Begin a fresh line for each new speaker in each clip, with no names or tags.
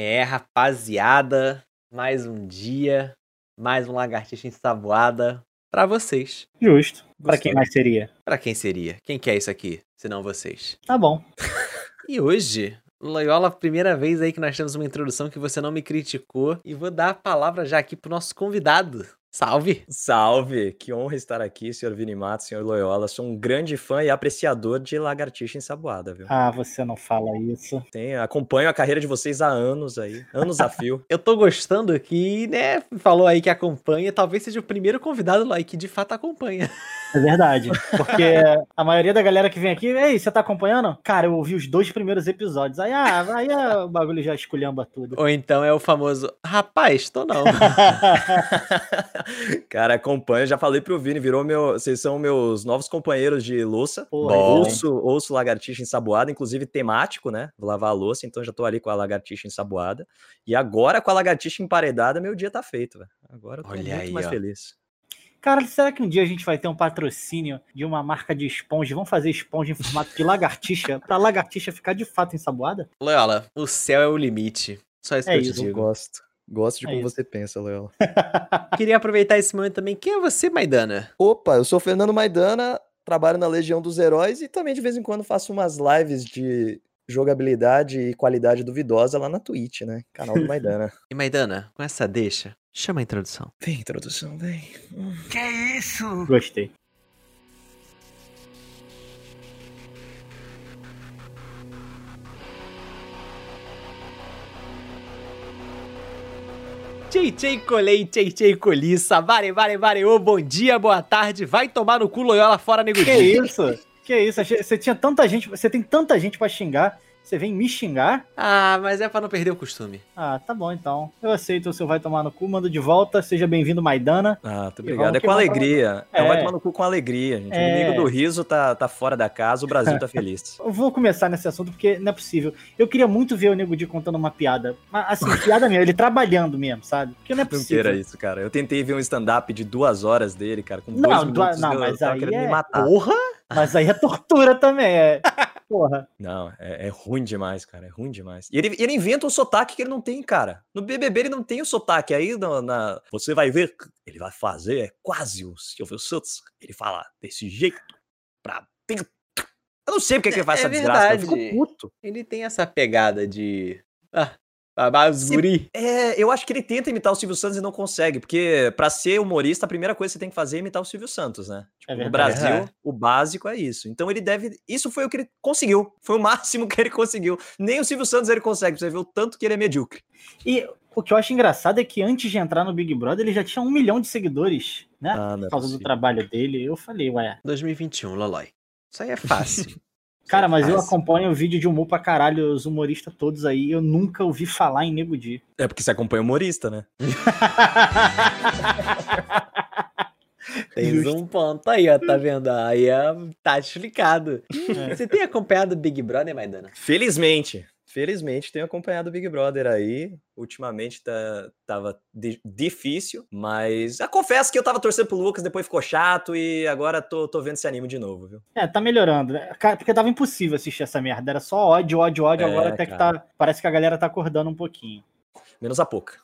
É, rapaziada, mais um dia, mais um lagartixa ensaboada pra vocês.
Justo.
Gostei.
quem mais seria?
Pra quem seria? Quem quer isso aqui, se não vocês?
Tá bom.
E hoje, Loyola, primeira vez aí que nós temos uma introdução que você não me criticou. E vou dar a palavra já aqui pro nosso convidado. Salve!
Salve! Que honra estar aqui, senhor Vini Matos, senhor Loyola. Sou um grande fã e apreciador de lagartixa ensaboada, viu?
Ah, você não fala isso.
Tem, acompanho a carreira de vocês há anos aí, anos a fio.
Eu tô gostando que, né, falou aí que acompanha, talvez seja o primeiro convidado lá que de fato acompanha.
É verdade. Porque a maioria da galera que vem aqui, ei, você tá acompanhando? Cara, eu ouvi os dois primeiros episódios. Aí, ah, aí ah, o bagulho já esculhamba tudo.
Ou então é o famoso, rapaz, tô não.
Cara, acompanho, já falei pro Vini, virou meu. Vocês são meus novos companheiros de louça.
Porra,
ouço, ouço lagartixa ensaboada, inclusive temático, né? Vou lavar a louça, então já tô ali com a lagartixa ensaboada. E agora com a lagartixa emparedada, meu dia tá feito, velho. Agora eu tô
Olha
muito
aí,
mais
ó.
feliz.
Cara, será que um dia a gente vai ter um patrocínio de uma marca de esponja? Vamos fazer esponja em formato de lagartixa pra lagartixa ficar de fato ensaboada?
Loyola, o céu é o limite. Só isso
É
que eu te
isso.
Eu
digo.
gosto. Gosto de
É
como
isso.
você pensa, Loyola.
Queria aproveitar esse momento também. Quem é você, Maidana?
Opa, eu sou o Fernando Maidana, trabalho na Legião dos Heróis e também de vez em quando faço umas lives de jogabilidade e qualidade duvidosa lá na Twitch, né? Canal do Maidana.
E Maidana, com essa deixa, chama a introdução.
Vem, introdução, vem.
Gostei.
Tchei, tchei, colei, tchei, tchei, coliça. Vare, vare, vare, ô, bom dia, boa tarde. Vai tomar no cu, Loyola, fora, nego
Que isso? Que isso? Você tinha tanta gente, você tem tanta gente pra xingar, você vem me xingar?
Ah, mas é pra não perder o costume.
Ah, tá bom então. Eu aceito o seu vai tomar no cu, mando de volta. Seja bem-vindo, Maidana.
Ah, muito obrigado. É com alegria. É.
É.
Vai tomar no cu com alegria, gente.
É.
O inimigo do riso tá, tá fora da casa, o Brasil tá feliz.
Eu vou começar nesse assunto porque não é possível. Eu queria muito ver o Nego Di contando uma piada. Mas, assim, piada mesmo, ele trabalhando mesmo, sabe? Porque não é
Não
possível.
queira isso, cara. Eu tentei ver um stand-up de duas horas dele, cara, com
Não,
dois minutos.
não,
eu
mas
tava
aí é-
me matar.
Porra!
Mas aí é tortura também, é. Porra.
Não, é, é ruim demais, cara. É ruim demais. E ele, ele inventa um sotaque que ele não tem, cara. No BBB ele não tem o sotaque. Aí no- na, você vai ver, ele vai fazer, é quase o Silvio Santos. Ele fala desse jeito, pra dentro. Eu não sei porque que ele faz
É
essa desgraça. cara. Eu
verdade.
fico puto.
Ele tem essa pegada de. Ah, os guri.
É, eu acho que ele tenta imitar o Silvio Santos e não consegue. Porque pra ser humorista, a primeira coisa que você tem que fazer é imitar o Silvio Santos, né? Tipo,
É
no. Brasil,
É.
o básico é isso. Então ele deve. Isso foi o que ele conseguiu. Foi o máximo que ele conseguiu. Nem o Silvio Santos ele consegue. Você vê o tanto que ele é medíocre.
E o que eu acho engraçado é que antes de entrar no Big Brother, ele já tinha um milhão de seguidores, né?
Ah, é
Por causa do
possível.
trabalho dele. Eu falei, ué.
2021, Lolói. Isso aí é fácil.
Cara, mas eu acompanho o vídeo de humor pra caralho, os humoristas todos aí. Eu nunca ouvi falar em Nego Di.
É porque você acompanha humorista, né?
Tens
Justo.
um ponto aí, ó, tá vendo? Aí é, tá explicado.
É.
Você tem acompanhado o Big Brother, Maidana?
Felizmente. Felizmente tenho acompanhado o Big Brother aí. Ultimamente tá, tava di- difícil, mas eu confesso que eu tava torcendo pro Lucas, depois ficou chato e agora tô, tô vendo esse anime de novo, viu?
É, tá melhorando. né? Porque tava impossível assistir essa merda. Era só ódio, ódio, ódio.
É,
Agora até que
cara.
tá. Parece que a galera tá acordando um pouquinho.
Menos a pouca.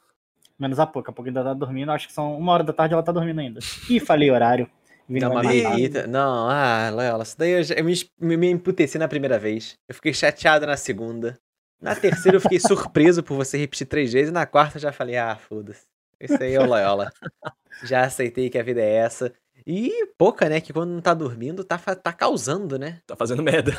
Menos a pouco. A pouco ainda tá dormindo. Acho que são uma hora da tarde ela tá dormindo ainda. Ih, falei horário. Matar.
birrita. Não, ah, Loyola, isso daí eu, já- eu me, me, me emputeci na primeira vez. Eu fiquei chateado na segunda. Na terceira eu fiquei surpreso por você repetir três vezes. E na quarta eu já falei, ah, foda-se. Esse aí é o Loyola. já aceitei que a vida é essa. E pouca, né? Que quando não tá dormindo, tá, tá causando, né?
Tá fazendo merda.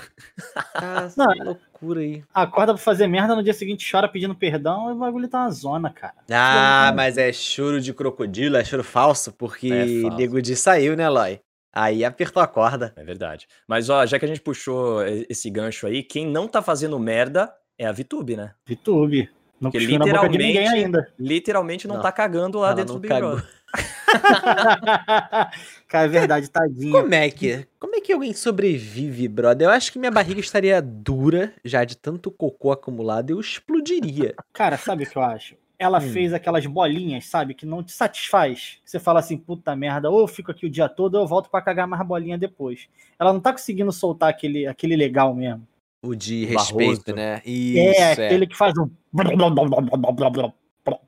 Tá
Não,
loucura aí.
Acorda pra fazer merda, no dia seguinte chora pedindo perdão e o bagulho tá uma zona, cara.
Ah, mas é choro de crocodilo, é choro falso, porque
É falso.
Nego Di saiu, né, Loy? Aí apertou a corda.
É verdade. Mas ó, já que a gente puxou esse gancho aí, quem não tá fazendo merda é a VTube, né?
VTube. Não
Porque
cuspiu na boca de ninguém
literalmente-
ainda.
Literalmente não,
Não.
tá cagando lá
Ela
dentro
não
do Big
cagou.
Brother.
cara, é verdade, tadinho.
Como é que, como é que alguém sobrevive, brother? Eu acho que minha barriga estaria dura já de tanto cocô acumulado, eu explodiria.
Cara, sabe o que eu acho? Ela
Hum.
fez aquelas bolinhas, sabe? Que não te satisfaz. Você fala assim, puta merda, ou eu fico aqui o dia todo, ou eu volto pra cagar mais bolinha depois. Ela não tá conseguindo soltar aquele, aquele legal mesmo.
O de respeito,
Barroso.
né? Isso,
É,
é.
aquele que faz um.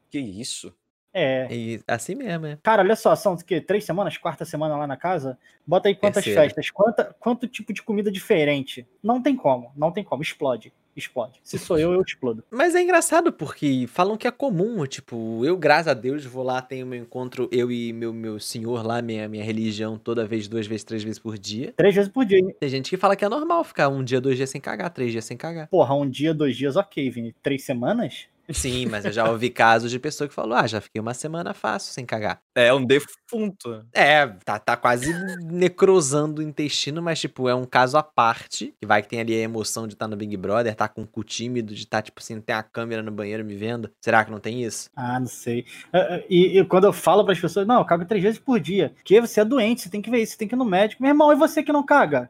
Que isso?
É.
E assim mesmo, é.
Cara, olha só, são o quê? Três semanas, quarta semana lá na casa. Bota aí quantas
Terceira.
festas, quanta, quanto tipo de comida diferente. Não tem como, não tem como. Explode, explode. Se sou eu, eu explodo.
Mas é engraçado porque falam que é comum, tipo, eu, graças a Deus, vou lá, tenho meu encontro, eu e meu, meu senhor lá, minha, minha religião, toda vez, duas vezes, três vezes por dia.
Três vezes por dia. hein?
Tem gente que fala que é normal ficar um dia, dois dias sem cagar, três dias sem cagar.
Porra, um dia, dois dias, ok, Vini. Três semanas?
Sim, mas eu já ouvi casos de pessoa que falou, ah, já fiquei uma semana fácil sem cagar.
É um defunto.
É, tá, tá quase necrosando o intestino, mas, tipo, é um caso à parte. Que vai que tem ali a emoção de estar no Big Brother, tá com o cu tímido, de estar, tipo assim, tem a câmera no banheiro me vendo. Será que não tem isso?
Ah, não sei. Ah, ah, E, e quando eu falo para as pessoas, não, eu cago três vezes por dia. Porque você é doente, você tem que ver isso, você tem que ir no médico. Meu irmão, e você que não caga?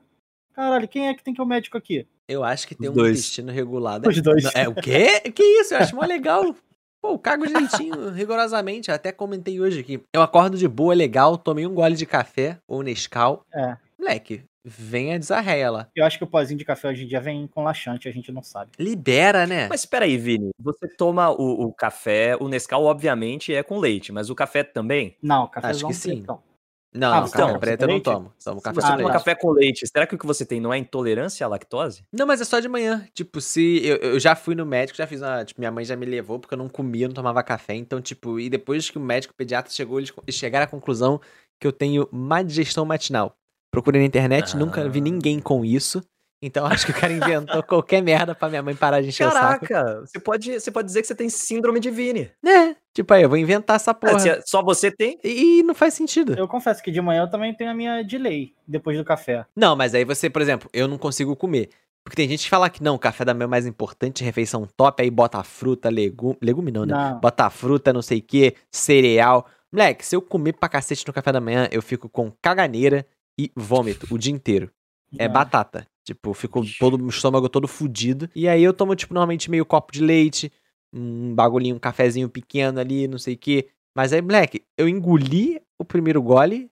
Caralho, quem é que tem que ir ao médico aqui?
Eu acho que ter
Os
um
dois.
intestino regulado.
Os dois.
É o quê? Que isso? Eu acho mó legal. Pô, eu cago direitinho, rigorosamente. Até comentei hoje aqui. Eu acordo de boa, legal, tomei um gole de café ou Nescau.
É.
Moleque, vem a desarreia lá.
Eu acho que o pozinho de café hoje em dia vem com laxante, a gente não sabe.
Libera, né?
Mas espera aí, Vini. Você toma o, o café, o Nescau, obviamente, é com leite, mas o café também?
Não, café
Acho que sim.
Então.
Não,
Ah,
não,
você
café preto eu não tomo. Tomo café
você
Ah,
com leite.
café com leite, será que o que você tem não é intolerância à lactose?
Não, mas é só de manhã. Tipo, se. Eu, eu já fui no médico, já fiz uma. Tipo, minha mãe já me levou porque eu não comia, não tomava café. Então, tipo, e depois que o médico pediatra chegou, eles chegaram à conclusão que eu tenho má digestão matinal. Procurei na internet, nunca vi
Ah.
ninguém com isso. Então acho que o cara inventou qualquer merda pra minha mãe parar de encher o saco.
Caraca, você pode, você pode dizer que você tem síndrome de Vini.
É, tipo, aí eu vou inventar essa porra.
Ah, se- só você tem?
E, e não faz sentido.
Eu confesso que de manhã eu também tenho a minha de lei, depois do café.
Não, mas aí você, por exemplo, eu não consigo comer. Porque tem gente que fala que não, o café da manhã é mais importante, refeição top, aí bota fruta, legume. Legume não, né?
Não.
Bota fruta, não sei o que, cereal. Moleque, se eu comer pra cacete no café da manhã, eu fico com caganeira e vômito o dia inteiro. É
Não.
batata. Tipo, fico todo, o estômago todo fudido. E aí eu tomo, tipo, normalmente meio copo de leite, um bagulhinho, um cafezinho pequeno ali, não sei o que. Mas aí, moleque, eu engoli o primeiro gole,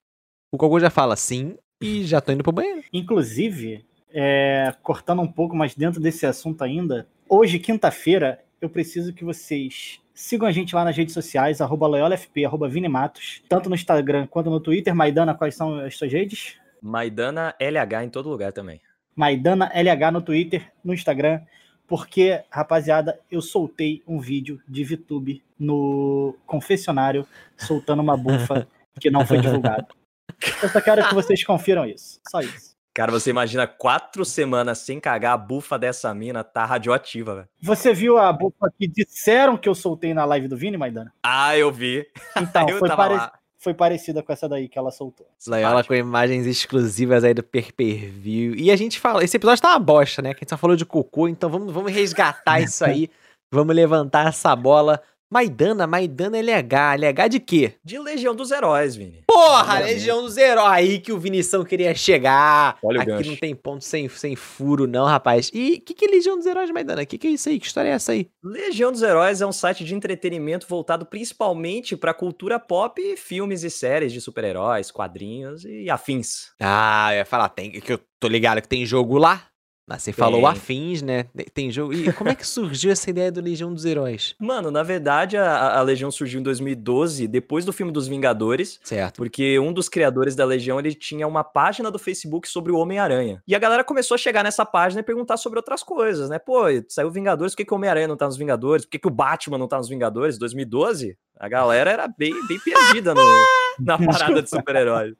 o Cogô já fala sim, e já tô indo pro banheiro.
Inclusive, é, cortando um pouco, mas dentro desse assunto ainda, hoje, quinta-feira, eu preciso que vocês sigam a gente lá nas redes sociais, arroba loyolafp, arroba Vini Matos, tanto no Instagram quanto no Twitter. Maidana, quais são as suas redes?
Maidana LH em todo lugar também.
Maidana LH no Twitter, no Instagram, porque, rapaziada, eu soltei um vídeo de VTube no confessionário, soltando uma bufa que não foi divulgada. Eu só quero que vocês confiram isso. Só isso.
Cara, você imagina quatro semanas sem cagar, a bufa dessa mina tá radioativa, velho.
Você viu a bufa que disseram que eu soltei na live do Vini, Maidana?
Ah, eu vi.
Então,
eu
foi,
tava
pare-
lá.
Foi parecida com essa daí que ela soltou.
Loyola com imagens exclusivas aí do per per view. E a gente fala, esse episódio tá uma bosta, né? Que a gente só falou de cocô, então vamos, vamos resgatar isso aí. Vamos levantar essa bola. Maidana, Maidana LH. LH de quê?
De Legião dos Heróis, Vini.
Porra,
Obviamente.
Legião dos Heróis. Aí que o Vinição queria chegar.
Olha o
Aqui
gancho.
não tem ponto sem, sem furo, não, rapaz. E o que, que é Legião dos Heróis, Maidana? O que, que é isso aí? Que história é essa aí?
Legião dos Heróis é um site de entretenimento voltado principalmente pra cultura pop filmes e séries de super-heróis, quadrinhos e afins.
Ah, eu ia falar, tem, que eu tô ligado que tem jogo lá. Mas você falou afins, né? Tem jogo. E como é que surgiu essa ideia do Legião dos Heróis?
Mano, na verdade, a, a Legião surgiu em 2012, depois do filme dos Vingadores,
Certo.
porque um dos criadores da Legião, ele tinha uma página do Facebook sobre o Homem-Aranha. E a galera começou a chegar nessa página e perguntar sobre outras coisas, né? Pô, saiu Vingadores, por que, que o Homem-Aranha não tá nos Vingadores? Por que, que o Batman não tá nos Vingadores? 2012, a galera era bem, bem perdida no- na parada de super-heróis.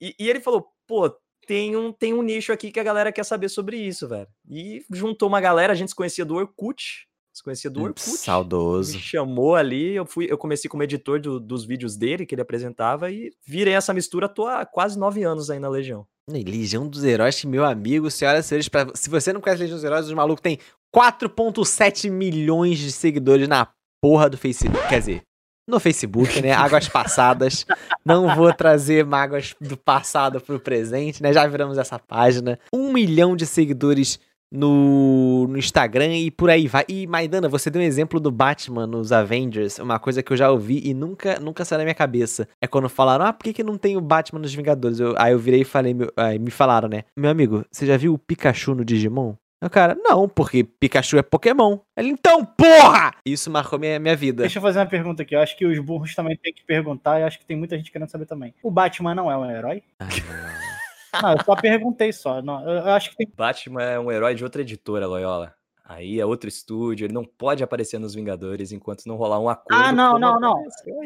E, e ele falou, pô, tem um, tem um nicho aqui que a galera quer saber sobre isso, velho. E juntou uma galera, a gente se conhecia do Orkut, se conhecia do Orkut. Me
Saudoso.
chamou ali, eu fui, eu comecei como editor do- dos vídeos dele que ele apresentava e virei essa mistura, tô há quase nove anos aí na Legião.
Legião dos Heróis, que, meu amigo, senhoras e senhores, pra- se você não conhece Legião dos Heróis, os malucos tem 4,7 milhões de seguidores na porra do Facebook. Quer dizer, no Facebook, né? Águas passadas. Não vou trazer mágoas do passado pro presente, né? Já viramos essa página. Um milhão de seguidores no, no Instagram e por aí vai. E Maidana, você deu um exemplo do Batman nos Avengers, uma coisa que eu já ouvi e nunca, nunca saiu da minha cabeça. É quando falaram, ah, por que, que não tem o Batman nos Vingadores? Eu- aí eu virei e falei, meu- aí me falaram, né? Meu amigo, você já viu o Pikachu no Digimon? O cara, não, porque Pikachu é Pokémon. Ele, então, porra! Isso marcou minha, minha vida.
Deixa eu fazer uma pergunta aqui. Eu acho que os burros também têm que perguntar. E acho que tem muita gente querendo saber também. O Batman não é um herói?
Ai,
Não, eu só perguntei só. Não, eu eu acho que tem.
Batman é um herói de outra editora, Loyola. Aí é outro estúdio, ele não pode aparecer nos Vingadores enquanto não rolar um acordo.
Ah, não, não, não.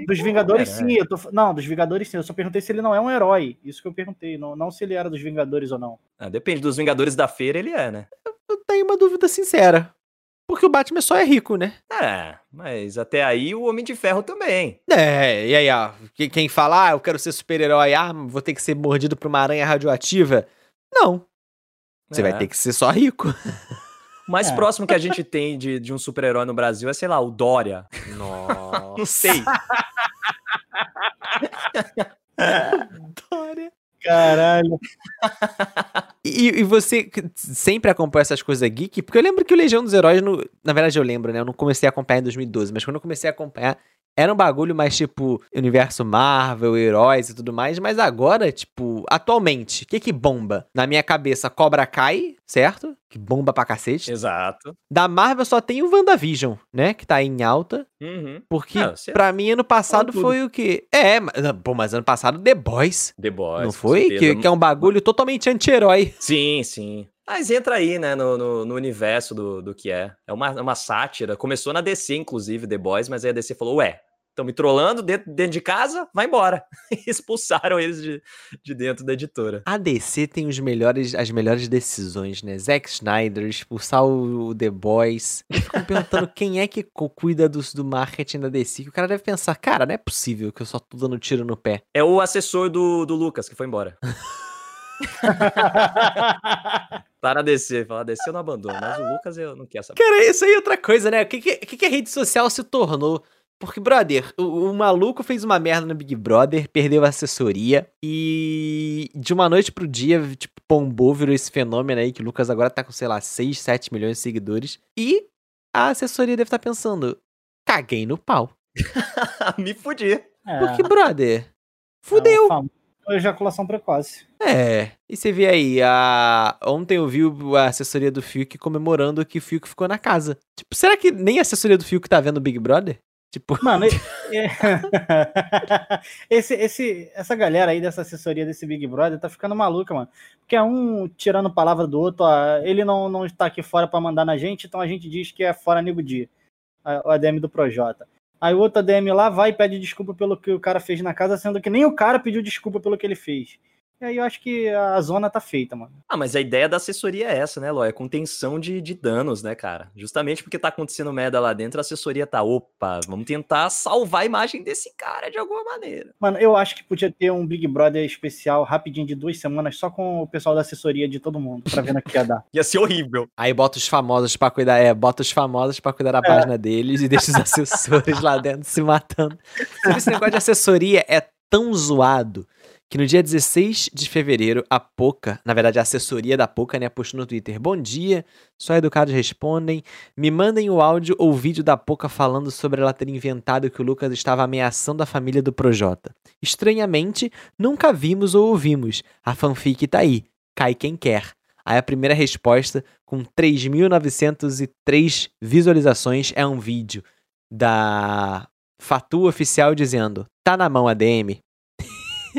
Dos Vingadores, sim. Eu tô... Não, dos Vingadores, sim. Eu só perguntei se ele não é um herói. Isso que eu perguntei. Não, não se ele era dos Vingadores ou não.
Ah, depende dos Vingadores da feira, ele é, né?
Eu tenho uma dúvida sincera. Porque o Batman só é rico, né?
É, mas até aí o Homem de Ferro também.
É, e aí, ó, que- quem fala, ah, eu quero ser super-herói, ah, vou ter que ser mordido por uma aranha radioativa. Não, você
É.
vai ter que ser só rico.
O mais
É.
próximo que a gente tem de, de um super-herói no Brasil é, sei lá, o Dória.
Nossa.
Não sei.
Dória.
Caralho.
E, e você sempre acompanha essas coisas geek? Porque eu lembro que o Legião dos Heróis, no- na verdade eu lembro, né? Eu não comecei a acompanhar em 2012, mas quando eu comecei a acompanhar, era um bagulho mais tipo universo Marvel, heróis e tudo mais. Mas agora, tipo, atualmente, o que que bomba? Na minha cabeça, Cobra Kai, certo? Que bomba pra cacete.
Exato.
Da Marvel só tem o WandaVision, né? Que tá em alta.
Uhum.
Porque
Ah,
pra mim ano passado
tudo.
foi o quê? É, mas, pô, mas ano passado The Boys.
The Boys.
não foi? Que, que é um bagulho totalmente anti-herói.
Sim, sim. Mas entra aí, né, no, no, no universo do, do que é. É uma, uma sátira. Começou na DC, inclusive, The Boys, mas aí a DC falou, ué, estão me trollando dentro, dentro de casa? Vai embora. Expulsaram eles de, de dentro da editora.
A DC tem os melhores, as melhores decisões, né? Zack Snyder, expulsar o, o The Boys. Me perguntando quem é que cu- cuida dos, do marketing da DC. Que o cara deve pensar, cara, não é possível que eu só tô dando tiro no pé.
É o assessor do, do Lucas, que foi embora. Tá na DC. Fala, DC eu não abandono, mas o Lucas eu não quero saber.
Cara, isso aí é outra coisa, né? O que, que que a rede social se tornou? Porque, brother, o, o maluco fez uma merda no Big Brother, perdeu a assessoria e de uma noite pro dia, tipo, pombou, virou esse fenômeno aí que o Lucas agora tá com, sei lá, 6, 7 milhões de seguidores. E a assessoria deve estar pensando, caguei no pau.
me fudi.
É,
Porque, brother,
é
fudeu.
famoso ejaculação precoce.
É, e você vê aí, a... ontem eu vi a assessoria do Fiuk comemorando que o Fiuk ficou na casa. Tipo, será que nem a assessoria do Fiuk tá vendo o Big Brother? Tipo,
Mano, esse, esse, essa galera aí dessa assessoria desse Big Brother tá ficando maluca, mano. Porque é um tirando palavra do outro, ó, ele não, não está aqui fora pra mandar na gente, então a gente diz que é fora nego dia. O ADM do Projota. Aí o outro ADM lá vai e pede desculpa pelo que o cara fez na casa, sendo que nem o cara pediu desculpa pelo que ele fez. E aí eu acho que a zona tá feita, mano.
Ah, mas a ideia da assessoria é essa, né, Ló? É contenção de, de danos, né, cara? Justamente porque tá acontecendo merda lá dentro, a assessoria tá, opa, vamos tentar salvar a imagem desse cara de alguma maneira.
Mano, eu acho que podia ter um Big Brother especial rapidinho de duas semanas só com o pessoal da assessoria de todo mundo, pra ver no que ia dar.
Ia ser horrível.
aí bota os famosos pra cuidar, é, bota os famosos pra cuidar da página deles e deixa os assessores lá dentro se matando. Esse negócio de assessoria é tão zoado que no dia 16 de fevereiro, a Poca, na verdade a assessoria da Poca, né, postou no Twitter: Bom dia, só educados respondem. Me mandem o áudio ou vídeo da Poca falando sobre ela ter inventado que o Lucas estava ameaçando a família do Projota. Estranhamente, nunca vimos ou ouvimos. A fanfic tá aí. Cai quem quer. Aí a primeira resposta, com 3.903 visualizações, é um vídeo da Fatu Oficial dizendo: Tá na mão a DM.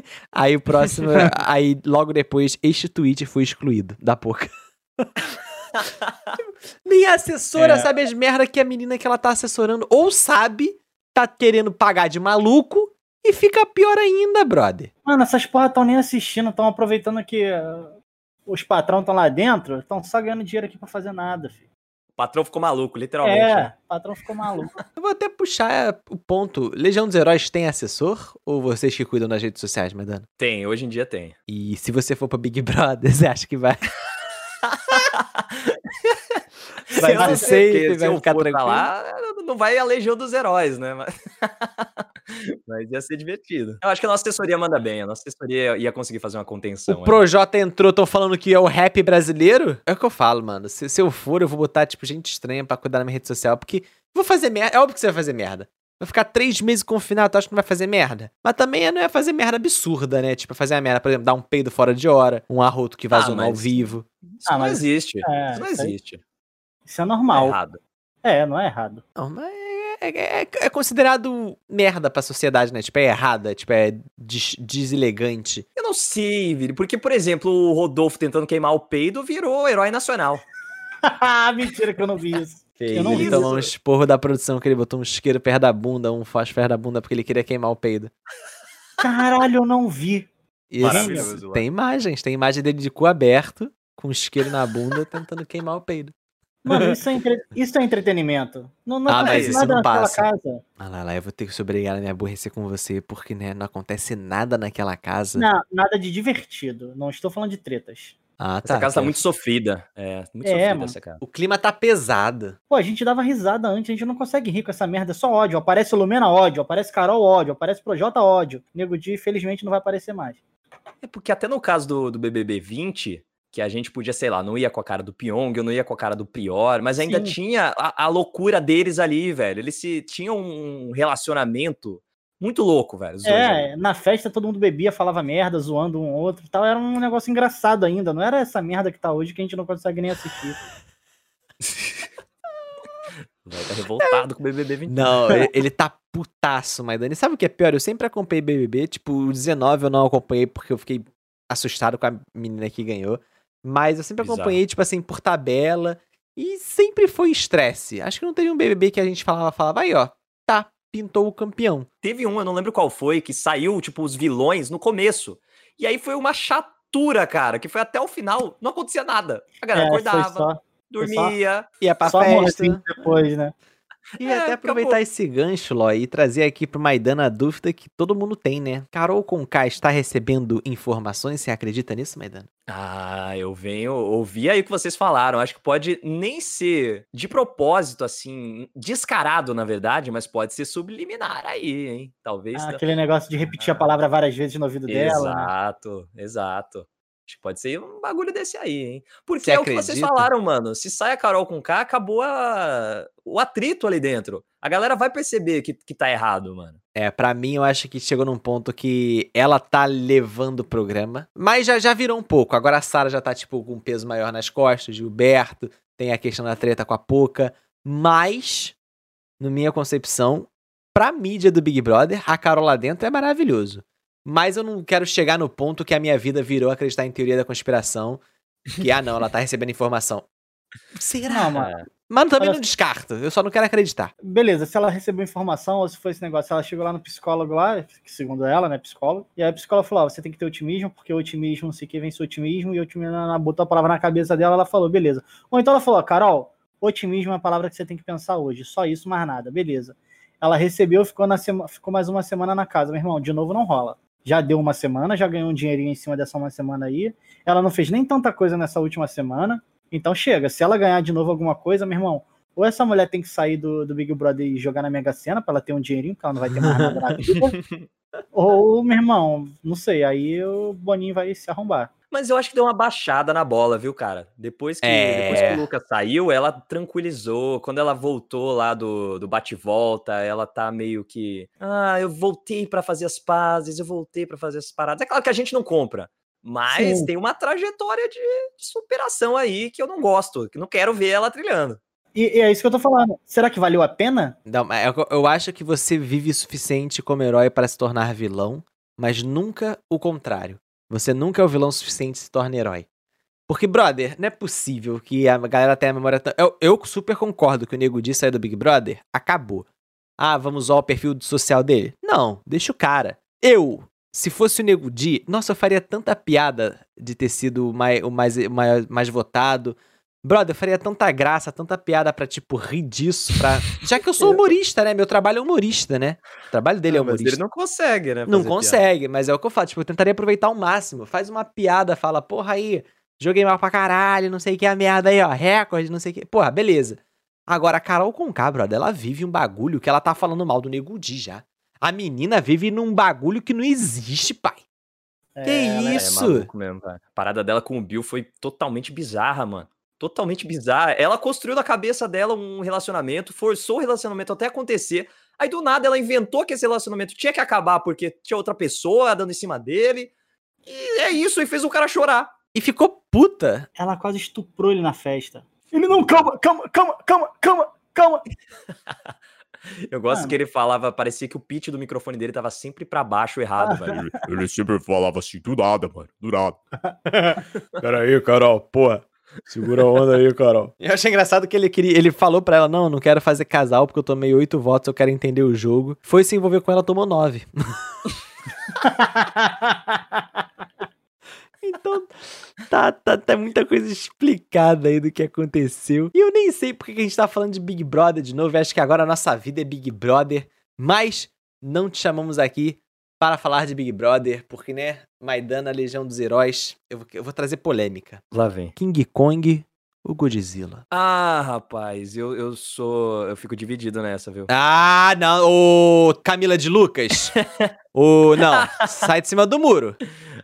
aí o próximo, aí logo depois, este tweet foi excluído da Poca. Nem a assessora
É.
sabe as merda que a menina que ela tá assessorando ou sabe, tá querendo pagar de maluco e fica pior ainda, brother.
Mano, essas porra estão nem assistindo, estão aproveitando que uh, os patrão estão lá dentro, estão só ganhando dinheiro aqui pra fazer nada, filho.
O patrão ficou maluco, literalmente.
É,
né?
o patrão ficou maluco.
Eu vou até puxar o ponto. Legião dos Heróis tem assessor? Ou vocês que cuidam das redes sociais, Medana?
Tem, hoje em dia tem.
E se você for pra Big Brother, você acha que vai? Vai ser
sei,
safe, vai
se eu
ficar tranquilo.
lá, não vai a Legião dos Heróis, né? Mas... Mas ia ser divertido. Eu acho que a nossa assessoria manda bem. A nossa assessoria ia conseguir fazer uma contenção.
O
aí.
Projota entrou, tão falando que é o rap brasileiro? É o que eu falo, mano. Se, se eu for, eu vou botar, tipo, gente estranha pra cuidar da minha rede social, porque vou fazer merda. É óbvio que você vai fazer merda. Vai ficar três meses confinado, tu acha que não vai fazer merda? Mas também não é fazer merda absurda, né? Tipo, fazer a merda, por exemplo, dar um peido fora de hora, um arroto que vazou
Ah,
no ao
mas-
vivo.
Isso
Ah,
não
mas-
existe.
é,
isso não existe.
Isso é
É
normal.
errado.
É, não é errado.
Não, mas é, é- é- é considerado merda pra sociedade, né? Tipo, é errada, tipo, é des- deselegante.
Eu não sei, Vini, porque, por exemplo, o Rodolfo tentando queimar o peido virou herói nacional.
Mentira que eu não vi isso. Eu não vi
Ele tomou um esporro da produção que ele botou um isqueiro perto da bunda, um faz perto da bunda porque ele queria queimar o peido.
Caralho, eu não vi.
Isso, tem imagens, tem imagem dele de cu aberto, com um isqueiro na bunda, tentando queimar o peido.
Mano, isso é, entre- isso é entretenimento. Não, não
Ah, mas isso
nada
não
naquela
passa.
casa.
Ah lá, lá, eu vou ter que se obrigar a me aborrecer com você, porque, né, não acontece nada naquela casa.
Não, nada de divertido. Não estou falando de tretas.
Ah,
Essa
tá.
casa tá muito sofrida. É, muito
É,
sofrida
mano.
essa casa.
O clima tá pesado.
Pô, a gente dava risada antes, a gente não consegue rir com essa merda, é só ódio. Aparece Lumena ódio, aparece Carol ódio, aparece Projota ódio. Nego Di, felizmente, não vai aparecer mais.
É porque até no caso do, do BBB 20, que a gente podia, sei lá, não ia com a cara do Pyong, eu não ia com a cara do Prior, mas ainda
Sim.
tinha a, a loucura deles ali, velho. Eles se, tinham um relacionamento muito louco, velho.
É, na festa todo mundo bebia, falava merda, zoando um outro e tal. Era um negócio engraçado ainda. Não era essa merda que tá hoje que a gente não consegue nem assistir.
Vai tá revoltado com o BBB 20.
Não, ele, ele tá putaço, Maidani. Sabe o que é pior? Eu sempre acompanhei BBB, tipo, o 19 eu não acompanhei porque eu fiquei assustado com a menina que ganhou. Mas eu sempre
Bizarro.
acompanhei, tipo assim, por tabela. E sempre foi estresse. Acho que não teve um BBB que a gente falava, falava, aí ó, tá, pintou o campeão.
Teve um, eu não lembro qual foi, que saiu, tipo, os vilões no começo. E aí foi uma chatura, cara, que foi até o final, não acontecia nada. A galera
É,
acordava,
só, foi só-
dormia.
Ia pra
só
festa.
depois, né?
E
É,
até
acabou.
aproveitar esse gancho, Ló, e trazer aqui pro Maidana a dúvida que todo mundo tem, né? Carol Conká está recebendo informações? Você acredita nisso, Maidana?
Ah, eu venho ouvir aí o que vocês falaram. Acho que pode nem ser de propósito, assim, descarado, na verdade, mas pode ser subliminar aí, hein? Talvez.
Ah, aquele negócio de repetir a palavra várias vezes no ouvido dela. né?
Exato, exato. Acho que pode ser um bagulho desse aí, hein? Porque
Você
é o que vocês
acredita?
falaram, mano. Se sai a Carol com K, acabou a- o atrito ali dentro. A galera vai perceber que, que tá errado, mano.
É, pra mim eu acho que chegou num ponto que ela tá levando o programa, mas já, já virou um pouco. Agora a Sara já tá, tipo, com um peso maior nas costas, Gilberto, tem a questão da treta com a Poca, mas, na minha concepção, pra mídia do Big Brother, a Carol lá dentro é maravilhoso. Mas eu não quero chegar no ponto que a minha vida virou acreditar em teoria da conspiração, que, ah não, ela tá recebendo informação. Será?
Não, mano.
Mas também
Olha-
não descarto, eu só não quero acreditar.
Beleza, se ela recebeu informação ou se foi esse negócio, ela chegou lá no psicólogo lá, que segundo ela, né, psicólogo, e aí a psicóloga falou, ó, você tem que ter otimismo, porque o otimismo, não sei o que, vence o otimismo, e o otimismo, ela botou a palavra na cabeça dela, ela falou, beleza. Ou então ela falou, Carol, otimismo é a palavra que você tem que pensar hoje, só isso, mais nada, beleza. Ela recebeu, ficou, na sema, ficou mais uma semana na casa, meu irmão, de novo não rola. Já deu uma semana, já ganhou um dinheirinho em cima dessa uma semana aí, ela não fez nem tanta coisa nessa última semana, então chega, se ela ganhar de novo alguma coisa, meu irmão, ou essa mulher tem que sair do, do Big Brother e jogar na Mega Sena pra ela ter um dinheirinho, porque ela não vai ter mais nada na vida. ou, meu irmão, não sei, aí o Boninho vai se arrombar.
Mas eu acho que deu uma baixada na bola, viu, cara? Depois que,
É.
depois que o Lucas saiu, ela tranquilizou. Quando ela voltou lá do, do bate-volta, ela tá meio que. Ah, eu voltei pra fazer as pazes, eu voltei pra fazer as paradas. É claro que a gente não compra. Mas
Sim.
tem uma trajetória de, superação aí que eu não gosto, que não quero ver ela trilhando.
E, e é isso que eu tô falando. Será que valeu a pena?
Não, mas eu, eu acho que você vive o suficiente como herói para se tornar vilão, mas nunca o contrário. Você nunca é o vilão suficiente se torna herói. Porque, brother, não é possível que a galera tenha a memória tão... Eu, eu super concordo que o Nego Di saiu do Big Brother, acabou. Ah, vamos usar o perfil social dele? Não, deixa o cara. Eu, se fosse o Nego Di, nossa, eu faria tanta piada de ter sido o mais, o mais, o mais, mais votado. Brother, eu faria tanta graça, tanta piada pra, tipo, rir disso, pra... Já que eu sou humorista, né? Meu trabalho é humorista, né? O trabalho dele é
Não, mas
humorista.
ele não consegue, né?
Não consegue, mas é o que eu falo. Tipo, eu tentaria aproveitar ao máximo. Faz uma piada, fala, porra aí, joguei mal pra caralho, não sei o que, a merda aí, ó, recorde, não sei o que. Porra, beleza. Agora, a Carol Conká, brother, ela vive um bagulho que ela tá falando mal do Nego Di já. A menina vive num bagulho que não existe, pai. Que
É, ela é-
isso?
É mesmo. A parada dela com o Bill foi totalmente bizarra, mano. Totalmente bizarra. Ela construiu na cabeça dela um relacionamento, forçou o relacionamento até acontecer. Aí do nada ela inventou que esse relacionamento tinha que acabar porque tinha outra pessoa dando em cima dele. E é isso, e fez o cara chorar.
E ficou puta.
Ela quase estuprou ele na festa. Ele não, calma, calma, calma, calma, calma, calma.
Eu gosto
Mano.
que ele falava, parecia que o pitch do microfone dele tava sempre pra baixo errado, velho.
Ele sempre falava assim, do nada, mano, do nada.
Pera aí, Carol, porra. Segura a onda aí, Carol. Eu achei engraçado que ele queria. Ele falou pra ela: não, não quero fazer casal porque eu tomei oito votos, eu quero entender o jogo. Foi se envolver com ela, tomou nove. Então, tá, tá, tá muita coisa explicada aí do que aconteceu. E eu nem sei porque que a gente tá falando de Big Brother de novo. Eu acho que agora a nossa vida é Big Brother. Mas não te chamamos aqui para falar de Big Brother, porque, né, Maidana, Legião dos Heróis, eu vou, eu vou trazer polêmica.
Lá vem.
King Kong ou Godzilla?
Ah, rapaz, eu, eu sou. Eu fico dividido nessa, viu?
Ah, não. Ô, Camila de Lucas. Ô, não. Sai de cima do muro.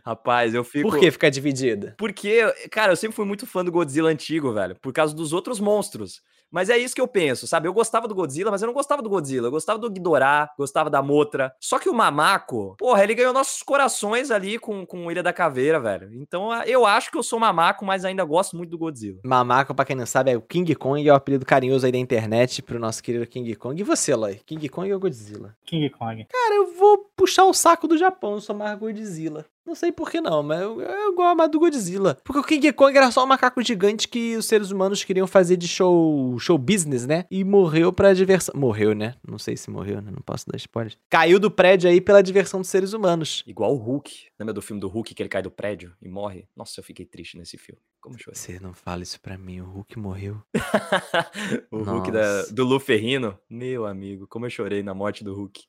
Rapaz, eu fico.
Por que ficar dividida?
Porque, cara, eu sempre fui muito fã do Godzilla antigo, velho, por causa dos outros monstros. Mas é isso que eu penso, sabe? Eu gostava do Godzilla, mas eu não gostava do Godzilla. Eu gostava do Ghidorah, gostava da Motra. Só que o Mamaco, porra, ele ganhou nossos corações ali com, com Ilha da Caveira, velho. Então eu acho que eu sou Mamaco, mas ainda gosto muito do Godzilla.
Mamaco, pra quem não sabe, é o King Kong, é o apelido carinhoso aí da internet pro nosso querido King Kong. E você, Loy? King Kong ou Godzilla?
King Kong.
Cara, eu vou puxar o saco do Japão, eu sou mais Godzilla. Não sei por que não, mas eu, eu gosto mais do Godzilla. Porque o King Kong era só um macaco gigante que os seres humanos queriam fazer de show, show business, né? E morreu pra diversão. Morreu, né? Não sei se morreu, né? Não posso dar spoiler. Caiu do prédio aí pela diversão dos seres humanos.
Igual o Hulk. Lembra do filme do Hulk que ele cai do prédio e morre? Nossa, eu fiquei triste nesse filme. Como eu chorei.
Você não fala isso pra mim, o Hulk morreu.
o Hulk da,
Nossa.
do Lu Ferrino. Meu amigo, como eu chorei na morte do Hulk.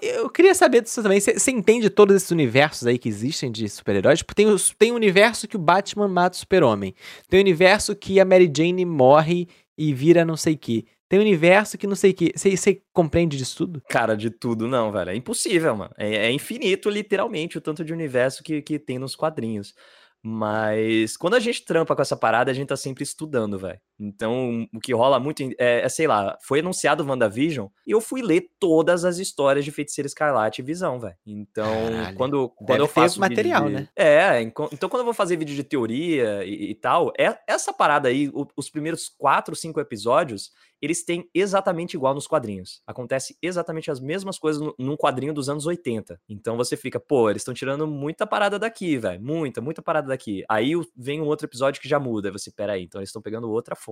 Eu queria saber disso também. Você entende todos esses universos aí que existem de super-heróis? Tipo, tem, tem um universo que o Batman mata o super-homem. Tem um universo que a Mary Jane morre e vira não sei o que. Tem universo que não sei o que. Você compreende disso tudo?
Cara, de tudo não, velho. É impossível, mano. É, é infinito, literalmente, o tanto de universo que, que tem nos quadrinhos. Mas quando a gente trampa com essa parada, a gente tá sempre estudando, velho. Então, o que rola muito é, é, sei lá, foi anunciado o WandaVision e eu fui ler todas as histórias de Feiticeira Escarlate e Visão, velho. Então,
Caralho.
quando, quando eu faço
material,
de-
né?
É, enco- então quando eu vou fazer vídeo de teoria e, e tal, é essa parada aí, o- os primeiros quatro, cinco episódios, eles têm exatamente igual nos quadrinhos. Acontece exatamente as mesmas coisas no- num quadrinho dos anos 80. Então você fica, pô, eles estão tirando muita parada daqui, velho. Muita, muita parada daqui. Aí vem um outro episódio que já muda. Aí você, peraí, então eles estão pegando outra fonte.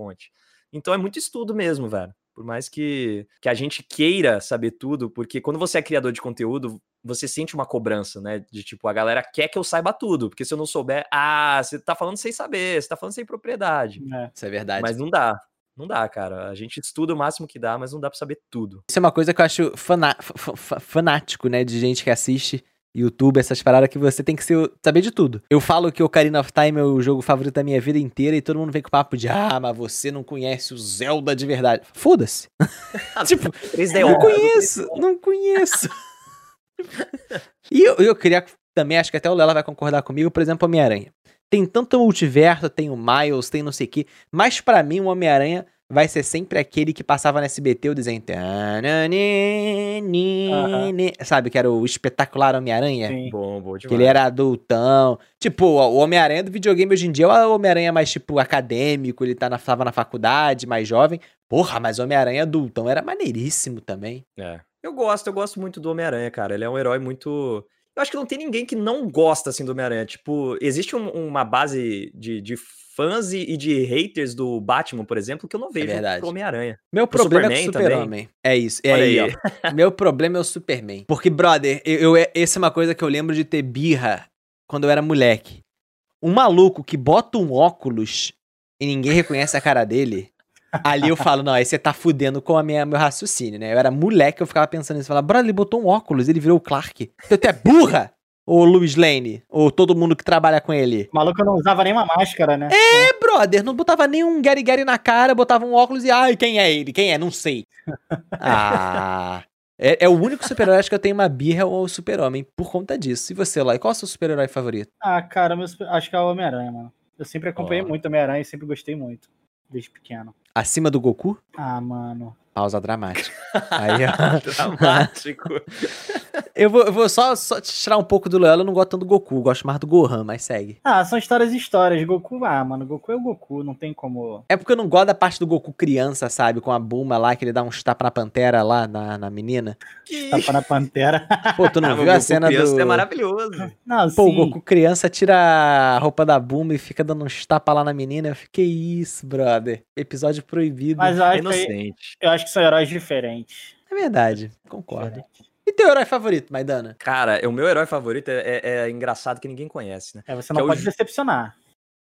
Então é muito estudo mesmo, velho. Por mais que, que a gente queira saber tudo, porque quando você é criador de conteúdo, você sente uma cobrança, né? De tipo, a galera quer que eu saiba tudo, porque se eu não souber, ah, você tá falando sem saber, você tá falando sem propriedade.
É.
Isso é verdade.
Mas não dá. Não dá, cara. A gente estuda o máximo que dá, mas não dá pra saber tudo.
Isso é uma coisa que eu acho fanático, né? De gente que assiste YouTube, essas paradas que você tem que ser, saber de tudo. Eu falo que o Ocarina of Time é o jogo favorito da minha vida inteira e todo mundo vem com papo de ah, mas você não conhece o Zelda de verdade. Foda-se. tipo,
3D
não conheço, não conheço. e eu, eu queria também, acho que até o Lela vai concordar comigo, por exemplo, Homem-Aranha. Tem tanto multiverso, tem o Miles, tem não sei o que, mas pra mim o Homem-Aranha vai ser sempre aquele que passava no SBT o desenho. Sabe, que era o espetacular Homem-Aranha?
Sim.
Bom, bom
Que ele era adultão. Tipo, o Homem-Aranha do videogame hoje em dia é o Homem-Aranha mais, tipo, acadêmico, ele tá na, tava na faculdade, mais jovem. Porra, mas o Homem-Aranha adultão era maneiríssimo também.
É. Eu gosto, eu gosto muito do Homem-Aranha, cara. Ele é um herói muito. Eu acho que não tem ninguém que não gosta, assim, do Homem-Aranha. Tipo, existe um- uma base de, de fãs e, de haters do Batman, por exemplo, que eu não vejo
verdade.
pro Homem-Aranha.
Meu
Pro
problema é o
Superman também?
Super-Homem. É isso. É aí,
aí.
ó. Meu problema é o Superman. Porque, brother, eu, eu, essa é uma coisa que eu lembro de ter birra quando eu era moleque. Um maluco que bota um óculos e ninguém reconhece a cara dele. Ali eu falo, não, aí você tá fudendo com a minha, meu raciocínio, né? Eu era moleque, eu ficava pensando nisso. Falava, brother, ele botou um óculos, ele virou o Clark. Então tu é burra? Ou Louis Lane? Ou todo mundo que trabalha com ele?
O maluco não usava nenhuma máscara, né?
É, brother, não botava nem um Gary Gary na cara, botava um óculos e, ai, quem é ele? Quem é? Não sei. Ah. É, é o único super-herói acho que eu tenho uma birra ou o super-homem por conta disso. E você, Lai, qual é o seu super-herói favorito?
Ah, cara, meu acho que é o Homem-Aranha, mano. Eu sempre acompanhei
Ó.
muito Homem-Aranha e sempre gostei muito. Desde pequeno.
Acima do Goku?
Ah, mano.
Pausa dramática. Aí, ó.
Dramático.
Eu vou, eu vou só, só tirar um pouco do Loyola, eu não gosto tanto do Goku, eu gosto mais do Gohan, mas segue.
Ah, são histórias e histórias. Goku, ah, mano, Goku é o Goku, não tem como.
É porque eu não gosto da parte do Goku criança, sabe? Com a Buma lá, que ele dá uns tapa na pantera lá, na, na menina.
Tapa na pantera.
Pô, tu não
Ah,
viu a
Goku
cena
criança
do...
É maravilhoso.
Não,
Pô,
sim.
o Goku criança tira a roupa da Buma e fica dando uns tapas lá na menina. Eu fiquei, isso, brother. Episódio proibido.
Mas eu acho, que,
Inocente.
eu acho que são heróis diferentes.
É verdade, concordo.
Diferentes.
E teu herói favorito, Maidana?
Cara, o meu herói favorito é, é- é engraçado que ninguém conhece, né?
É, você
Que
não
é o
pode decepcionar.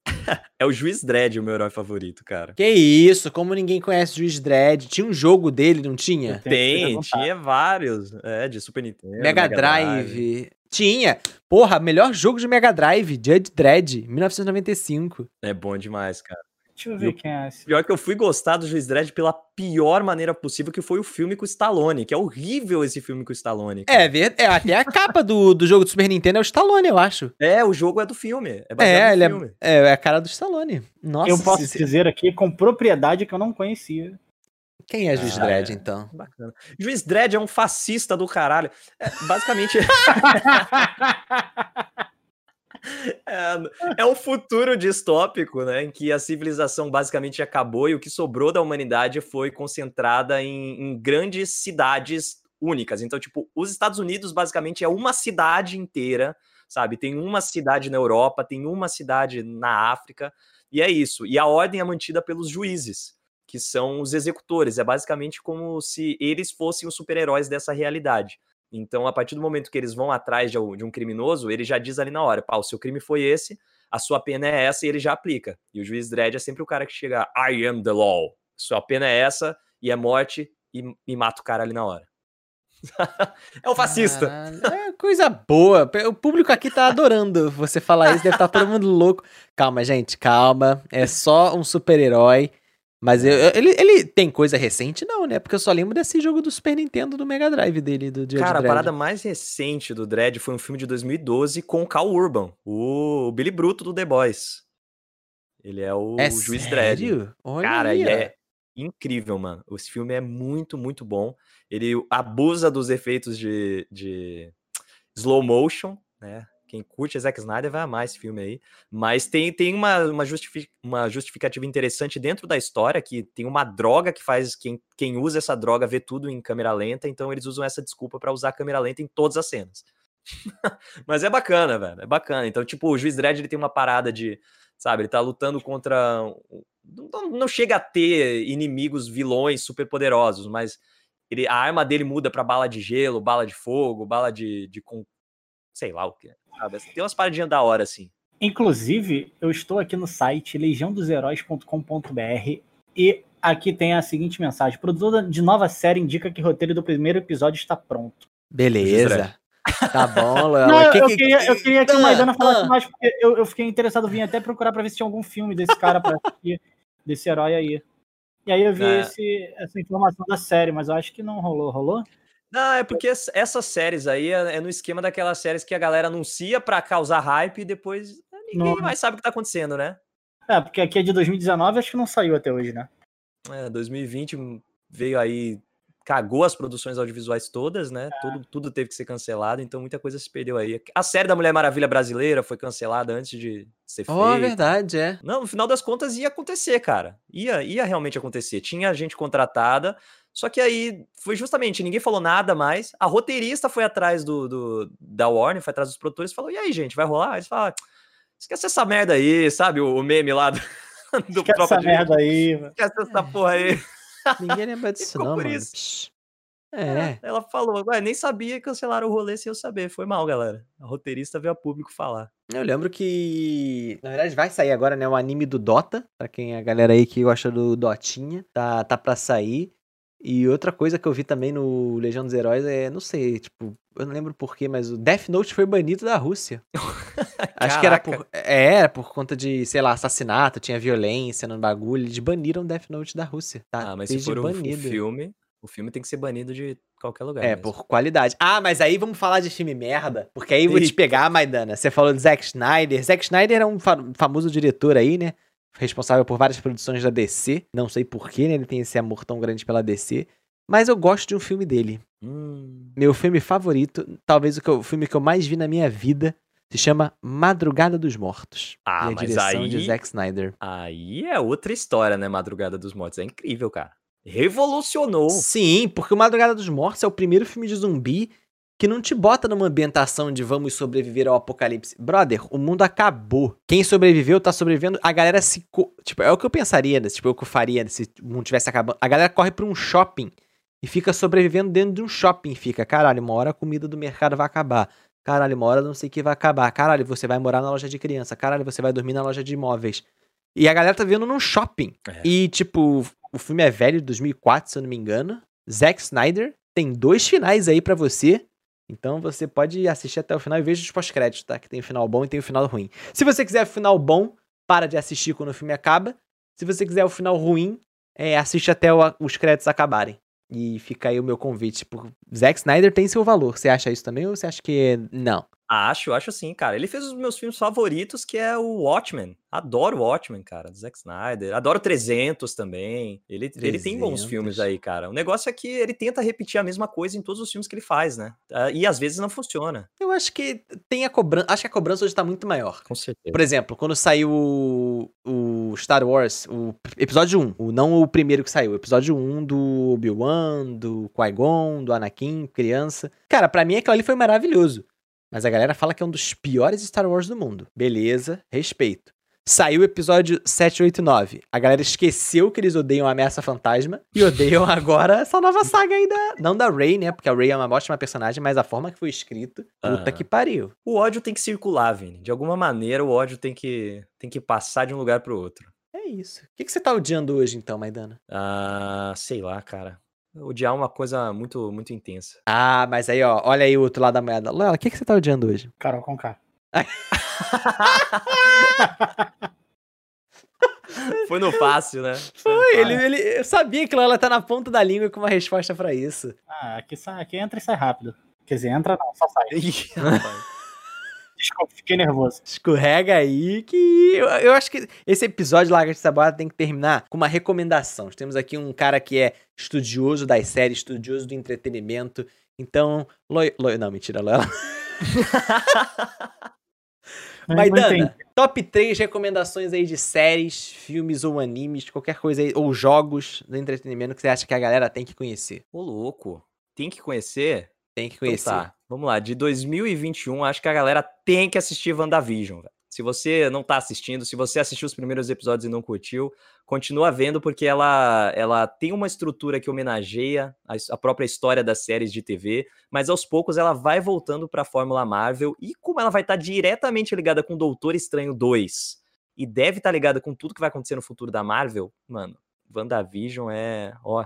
É o Juiz Dredd, o meu herói favorito, cara.
Que isso, como ninguém conhece o Juiz Dredd. Tinha um jogo dele, não tinha?
Tem, tinha vários. É, de Super Nintendo.
Mega Drive. Tinha. Porra, melhor jogo de Mega Drive, Judge Dredd, 1995.
É bom demais, cara.
Deixa eu ver
Eu-
quem é esse.
Pior que eu fui gostar do Juiz Dredd pela pior maneira possível, que foi o filme com o Stallone, que é horrível esse filme com o Stallone. cara.
É, ver- é até a capa do, do jogo do Super Nintendo é o Stallone, eu acho.
É, o jogo é do filme. É
É, ele
filme.
é, é a cara do Stallone. Nossa,
eu posso
se-
dizer aqui com propriedade que eu não conhecia.
quem é Juiz
Ah,
Dredd,
é.
então?
Bacana. Juiz Dredd é um fascista do caralho. É, basicamente. É, é um futuro distópico, né? Em que a civilização basicamente acabou e o que sobrou da humanidade foi concentrada em, em grandes cidades únicas. Então, tipo, os Estados Unidos basicamente é uma cidade inteira, sabe? Tem uma cidade na Europa, tem uma cidade na África, e é isso. E a ordem é mantida pelos juízes, que são os executores. É basicamente como se eles fossem os super-heróis dessa realidade. Então, a partir do momento que eles vão atrás de um, criminoso, ele já diz ali na hora: pá, o seu crime foi esse, a sua pena é essa, e ele já aplica. E o juiz Dredd é sempre o cara que chega: I am the law. Sua pena é essa, e é morte, e, e mata o cara ali na hora. é um fascista.
Caralho, É coisa boa. O público aqui tá adorando você falar isso, deve estar todo mundo louco. Calma, gente, calma. É só um super-herói. Mas eu- eu- ele, ele tem coisa recente, não, né? Porque eu só lembro desse jogo do Super Nintendo do Mega Drive dele, do Judge
Cara, a parada mais recente do Dredd foi um filme de 2012 com o Cal Urban, o Billy Bruto do The Boys. Ele é o
É
juiz Dredd.
Olha
Cara, e
ó.
é incrível, mano. Esse filme é muito, muito bom. Ele abusa dos efeitos de, de slow motion, né? Quem curte Zack Snyder vai amar esse filme aí. Mas tem, tem uma, uma, justifi- uma justificativa interessante dentro da história, que tem uma droga que faz quem, quem usa essa droga ver tudo em câmera lenta, então eles usam essa desculpa pra usar câmera lenta em todas as cenas. Mas é bacana, velho. É bacana. Então, tipo, o Juiz Dredd ele tem uma parada de, sabe, ele tá lutando contra. Não, não chega a ter inimigos vilões super poderosos, mas ele, a arma dele muda pra bala de gelo, bala de fogo, bala de. de sei lá o que. Sabe? Tem umas paradinhas da hora, assim.
Inclusive, eu estou aqui no site legiãodosheróis.com.br e aqui tem a seguinte mensagem: produtor de nova série indica que o roteiro do primeiro episódio está pronto.
Beleza. Tá bom, Léo.
Não,
Que-
eu,
que-
queria, eu queria que o Maidana falasse
ah.
mais, porque eu, eu fiquei interessado, vim até procurar pra ver se tinha algum filme desse cara pra assistir, desse herói aí. E aí eu vi
É.
esse- essa informação da série, mas eu acho que não rolou. Rolou?
Não, é porque ess- essas séries aí é, é no esquema daquelas séries que a galera anuncia pra causar hype e depois eh, ninguém
Não.
mais sabe o que tá acontecendo, né?
É, porque aqui é de 2019, acho que não saiu até hoje, né?
É, 2020 veio aí, cagou as produções audiovisuais todas, né? Tudo, tudo teve que ser cancelado, então muita coisa se perdeu aí. A série da Mulher Maravilha brasileira foi cancelada antes de ser feita.
Ó, verdade, é.
Não, no final das contas ia acontecer, cara. Ia, ia realmente acontecer. Tinha gente contratada, só que aí foi justamente, ninguém falou nada mais. A roteirista foi atrás do, do- da Warner, foi atrás dos produtores e falou: e aí, gente, vai rolar? Eles falaram: esquece essa merda aí, sabe? O, o meme lá do, do
Esquece essa
de-
merda aí, mano.
Esquece essa porra aí.
Ninguém lembra disso, não,
por
mano.
isso.
Psh. É.
Ela falou: ué, nem sabia que cancelaram o rolê sem eu saber. Foi mal, galera. A roteirista veio a público falar.
Eu lembro que. Na verdade, vai sair agora, né? O anime do Dota. Pra quem a galera aí que gosta do Dotinha. Tá, tá pra sair. E outra coisa que eu vi também no Legião dos Heróis é, não sei, tipo, eu não lembro porquê, mas o Death Note foi banido da Rússia. Acho que era por. É, era por conta de, sei lá, assassinato, tinha violência no bagulho. Eles baniram Death Note da Rússia. Tá?
Ah, mas se
desde
for o, o
banido.
filme, O filme tem que ser banido de qualquer lugar.
É,
mesmo.
por qualidade. Ah, mas aí vamos falar de filme merda. Porque aí eu vou te pegar, Maidana. Você falou de Zack Snyder. Zack Snyder é um fa- famoso diretor aí, né? Responsável por várias produções da DC. Não sei porquê, né? Ele tem esse amor tão grande pela DC. Mas eu gosto de um filme dele.
Hum,
Meu filme favorito, talvez o, que eu- o filme que eu mais vi na minha vida, se chama Madrugada dos Mortos.
Ah,
e a
mas
direção de
aí-
Zack Snyder.
aí é outra história, né? Madrugada dos Mortos. É incrível, cara. Revolucionou.
Sim, porque o Madrugada dos Mortos é o primeiro filme de zumbi que não te bota numa ambientação de vamos sobreviver ao apocalipse. Brother, o mundo acabou. Quem sobreviveu tá sobrevivendo. A galera se. co- Tipo, é o que eu pensaria, né? Tipo, é o que eu faria se o mundo tivesse acabando. A galera corre pra um shopping e fica sobrevivendo dentro de um shopping. Fica, caralho, uma hora a comida do mercado vai acabar. Caralho, uma hora não sei o que vai acabar. Caralho, você vai morar na loja de criança. Caralho, você vai dormir na loja de imóveis. E a galera tá vivendo num shopping.
É.
E, tipo, o filme é velho, 2004, se eu não me engano. Zack Snyder tem dois finais aí pra você. Então você pode assistir até o final e veja os pós-créditos, tá? Que tem o final bom e tem o final ruim. Se você quiser o final bom, para de assistir quando o filme acaba. Se você quiser o final ruim, é, assiste até o- os créditos acabarem. E fica aí o meu convite. Por... Zack Snyder tem seu valor. Você acha isso também ou você acha que não?
Acho, acho sim, cara. Ele fez os meus filmes favoritos, que é o Watchmen. Adoro o Watchmen, cara, do Zack Snyder. Adoro 300 também. Ele, ele tem bons
300.
filmes aí, cara. O negócio é que ele tenta repetir a mesma coisa em todos os filmes que ele faz, né? Ah, E às vezes não funciona.
Eu acho que tem a cobrança. Acho que a cobrança hoje tá muito maior.
Com certeza.
Por exemplo, quando saiu o, o Star Wars, o episódio 1, o, não o primeiro que saiu, o episódio 1 do Obi-Wan, do Qui-Gon, do Anakin, criança. Cara, pra mim aquilo ali foi maravilhoso. Mas a galera fala que é um dos piores Star Wars do mundo. Beleza, respeito. Saiu o episódio 7, 8 e 9. A galera esqueceu que eles odeiam a Ameaça Fantasma e odeiam agora essa nova saga aí da... Não da Rey, né? Porque a Rey é uma ótima personagem, mas a forma que foi escrito, puta
Aham.
que pariu.
O ódio tem que circular, Vini. De alguma maneira, o ódio tem que, tem que passar de um lugar pro outro.
É isso. O que, que você tá odiando hoje, então, Maidana?
Ah, sei lá, cara. Odiar é uma coisa muito, muito intensa.
Ah, mas aí, ó, olha aí o outro lado da moeda. Lela, o que, que você tá odiando hoje?
Carol com K.
Foi no fácil, né?
Foi, ele, ele, eu sabia que ela tá na ponta da língua com uma resposta pra isso.
Ah, aqui, sai, aqui entra e sai rápido. Quer dizer, entra não, só sai. Fiquei nervoso.
Escorrega aí que eu, eu acho que esse episódio de Lagarto tem que terminar com uma recomendação. Temos aqui um cara que é estudioso das séries, estudioso do entretenimento. Então, Loi, Loi- não, mentira, Loyola. Maidana, top 3 recomendações aí de séries, filmes ou animes, qualquer coisa aí, ou jogos do entretenimento que você acha que a galera tem que conhecer.
Ô, louco. Tem que conhecer?
Tem que
Então
conhecer.
tá, vamos lá. De 2021, acho que a galera tem que assistir WandaVision, velho. Se você não tá assistindo, se você assistiu os primeiros episódios e não curtiu, continua vendo, porque ela, ela tem uma estrutura que homenageia a, a própria história das séries de TV, mas aos poucos ela vai voltando pra Fórmula Marvel, e como ela vai estar diretamente ligada com Doutor Estranho 2, e deve estar ligada com tudo que vai acontecer no futuro da Marvel, mano, WandaVision é, ó,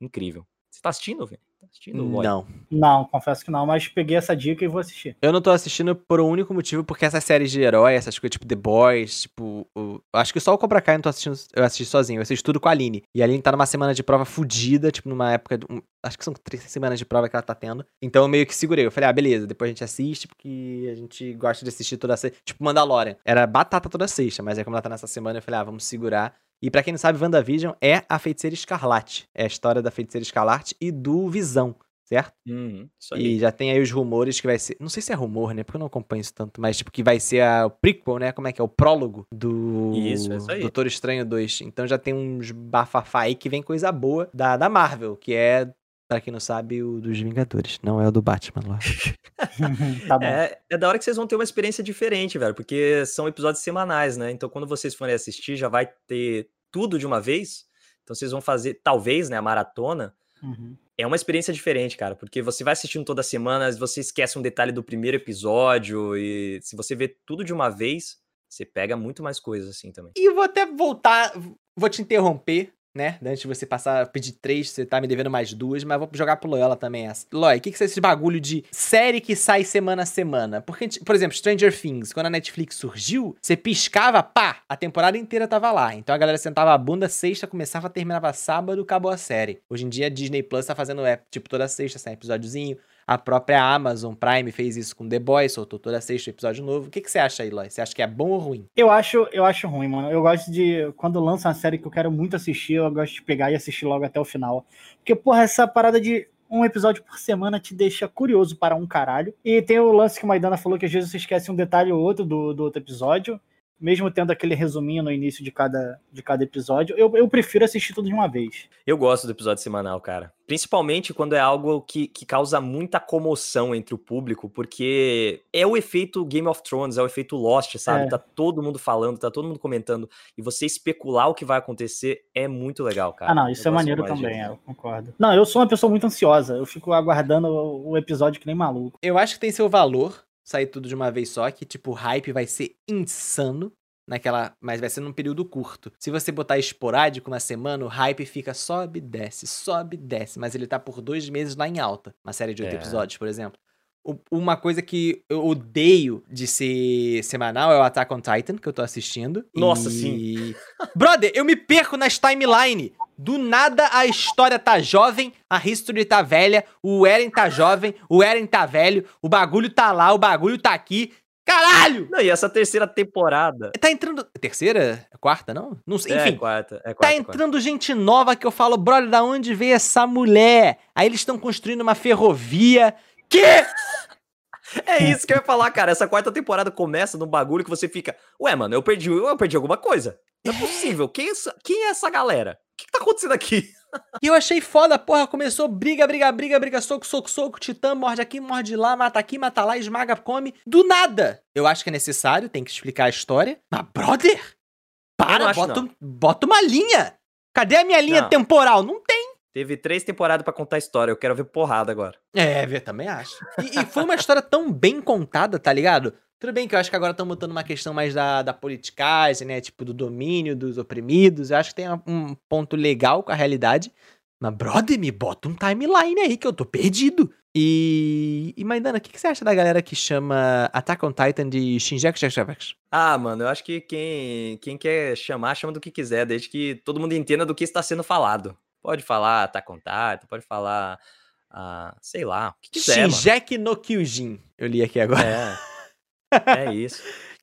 incrível. Você tá assistindo, velho? Assistindo? Lloyd?
Não.
Não, confesso que não, mas peguei essa dica e vou assistir.
Eu não tô assistindo por um único motivo, porque essas séries de herói, essas coisas tipo The Boys, tipo. o- acho que só o Cobra Kai eu não tô assistindo. Eu assisti sozinho, eu assisto tudo com a Aline. E a Aline tá numa semana de prova fudida, tipo, numa época. de um- acho que são três semanas de prova que ela tá tendo. Então eu meio que segurei. Eu falei, ah, beleza, depois a gente assiste, porque a gente gosta de assistir toda sexta. Tipo, Mandalorian. Era batata toda sexta, mas aí como ela tá nessa semana, eu falei, ah, vamos segurar. E pra quem não sabe, WandaVision é a feiticeira escarlate. É a história da feiticeira escarlate e do Visão, certo?
Uhum, isso aí.
E já tem aí os rumores que vai ser. Não sei se é rumor, né? Porque eu não acompanho isso tanto, mas tipo, que vai ser a, o prequel, né? Como é que é? O prólogo do
Isso, é isso aí.
Doutor Estranho 2. Então já tem uns bafafá aí que vem coisa boa da, da Marvel, que é, pra quem não sabe, o dos Vingadores. Não é o do Batman lá.
tá bom.
É, é da hora que vocês vão ter uma experiência diferente, velho, porque são episódios semanais, né? Então, quando vocês forem assistir, já vai ter tudo de uma vez. Então, vocês vão fazer, talvez, né, a maratona.
Uhum.
É uma experiência diferente, cara, porque você vai assistindo toda semana, você esquece um detalhe do primeiro episódio, e se você vê tudo de uma vez, você pega muito mais coisas assim também.
E eu vou até voltar, vou te interromper, né? Antes de você passar, pedir três, você tá me devendo mais duas, mas vou jogar pro Loyola também essa. Loy, o que, que é esse bagulho de série que sai semana a semana? Porque, por exemplo, Stranger Things, quando a Netflix surgiu, você piscava, pá, a temporada inteira tava lá. Então a galera sentava a bunda, sexta, começava, terminava sábado, acabou a série. Hoje em dia a Disney Plus tá fazendo, é, tipo, toda sexta, sai um episódiozinho. A própria Amazon Prime fez isso com The Boys, soltou toda sexta episódio novo. O que, que você acha aí, Loy? Você acha que é bom ou ruim?
Eu acho, eu acho ruim, mano. Eu gosto de. Quando lança uma série que eu quero muito assistir, eu gosto de pegar e assistir logo até o final. Porque, porra, essa parada de um episódio por semana te deixa curioso para um caralho. E tem o lance que o Maidana falou que às vezes você esquece um detalhe ou outro do, do outro episódio. Mesmo tendo aquele resuminho no início de cada, de cada episódio, eu, eu prefiro assistir tudo de uma vez.
Eu gosto do episódio semanal, cara. Principalmente quando é algo que, que causa muita comoção entre o público, porque é o efeito Game of Thrones, é o efeito Lost, sabe?
É.
Tá todo mundo falando, tá todo mundo comentando. E você especular o que vai acontecer é muito legal, cara.
ah, não, isso
Eu
é maneiro também,
disso.
eu concordo. Não, eu sou uma pessoa muito ansiosa. Eu fico aguardando o, o episódio que nem maluco.
Eu acho que tem seu valor sair tudo de uma vez só, que tipo, o hype vai ser insano naquela, mas vai ser num período curto. Se você botar esporádico uma semana, o hype fica sobe, desce, sobe, desce, mas ele tá por dois meses lá em alta. Uma série de oito
É.
episódios, por exemplo. O- Uma coisa que eu odeio de ser semanal é o Attack on Titan, que eu tô assistindo.
Nossa,
sim. Brother, eu me perco nas timeline. Do nada a história tá jovem, a history tá velha, o Eren tá jovem, o Eren tá velho, o bagulho tá lá, o bagulho tá aqui. Caralho!
Não, e essa terceira temporada.
Tá entrando. Terceira? Quarta, não? Não sei.
É,
Enfim.
quarta. É quarta,
Tá
quarta.
entrando gente nova que eu falo, brother, da onde veio essa mulher? Aí eles estão construindo uma ferrovia. Que?
É isso que eu ia falar, cara. Essa quarta temporada começa num bagulho que você fica. Ué, mano, eu perdi, eu perdi alguma coisa. Não é possível. Quem é essa, quem é essa galera? O que, que tá acontecendo aqui?
E eu achei foda, porra. Começou briga, briga, briga, briga, soco, soco, soco. Titã morde aqui, morde lá, mata aqui, mata lá, esmaga, come. Do nada. Eu acho que é necessário, tem que explicar a história. Mas, brother, para,
acho,
bota, bota uma linha. Cadê a minha linha
Não.
temporal? Não tem.
Teve três temporadas pra contar a história. Eu quero ver porrada agora.
É, eu também acho. E, e foi uma história tão bem contada, tá ligado? Tudo bem que eu acho que agora estão botando uma questão mais da, da politicagem, né? Tipo, do domínio dos oprimidos. Eu acho que tem um ponto legal com a realidade. Mas, brother, me bota um timeline aí que eu tô perdido. E. E, Maidana, o que, que você acha da galera que chama Attack on Titan de Shinjaku Shakash?
Ah, mano, eu acho que quem, quem quer chamar, chama do que quiser, desde que todo mundo entenda do que está sendo falado. Pode falar tá contato, pode falar, ah, sei lá, o que quiser, mano.
Shinjeki no Kyujin. Eu li aqui agora.
É. É isso.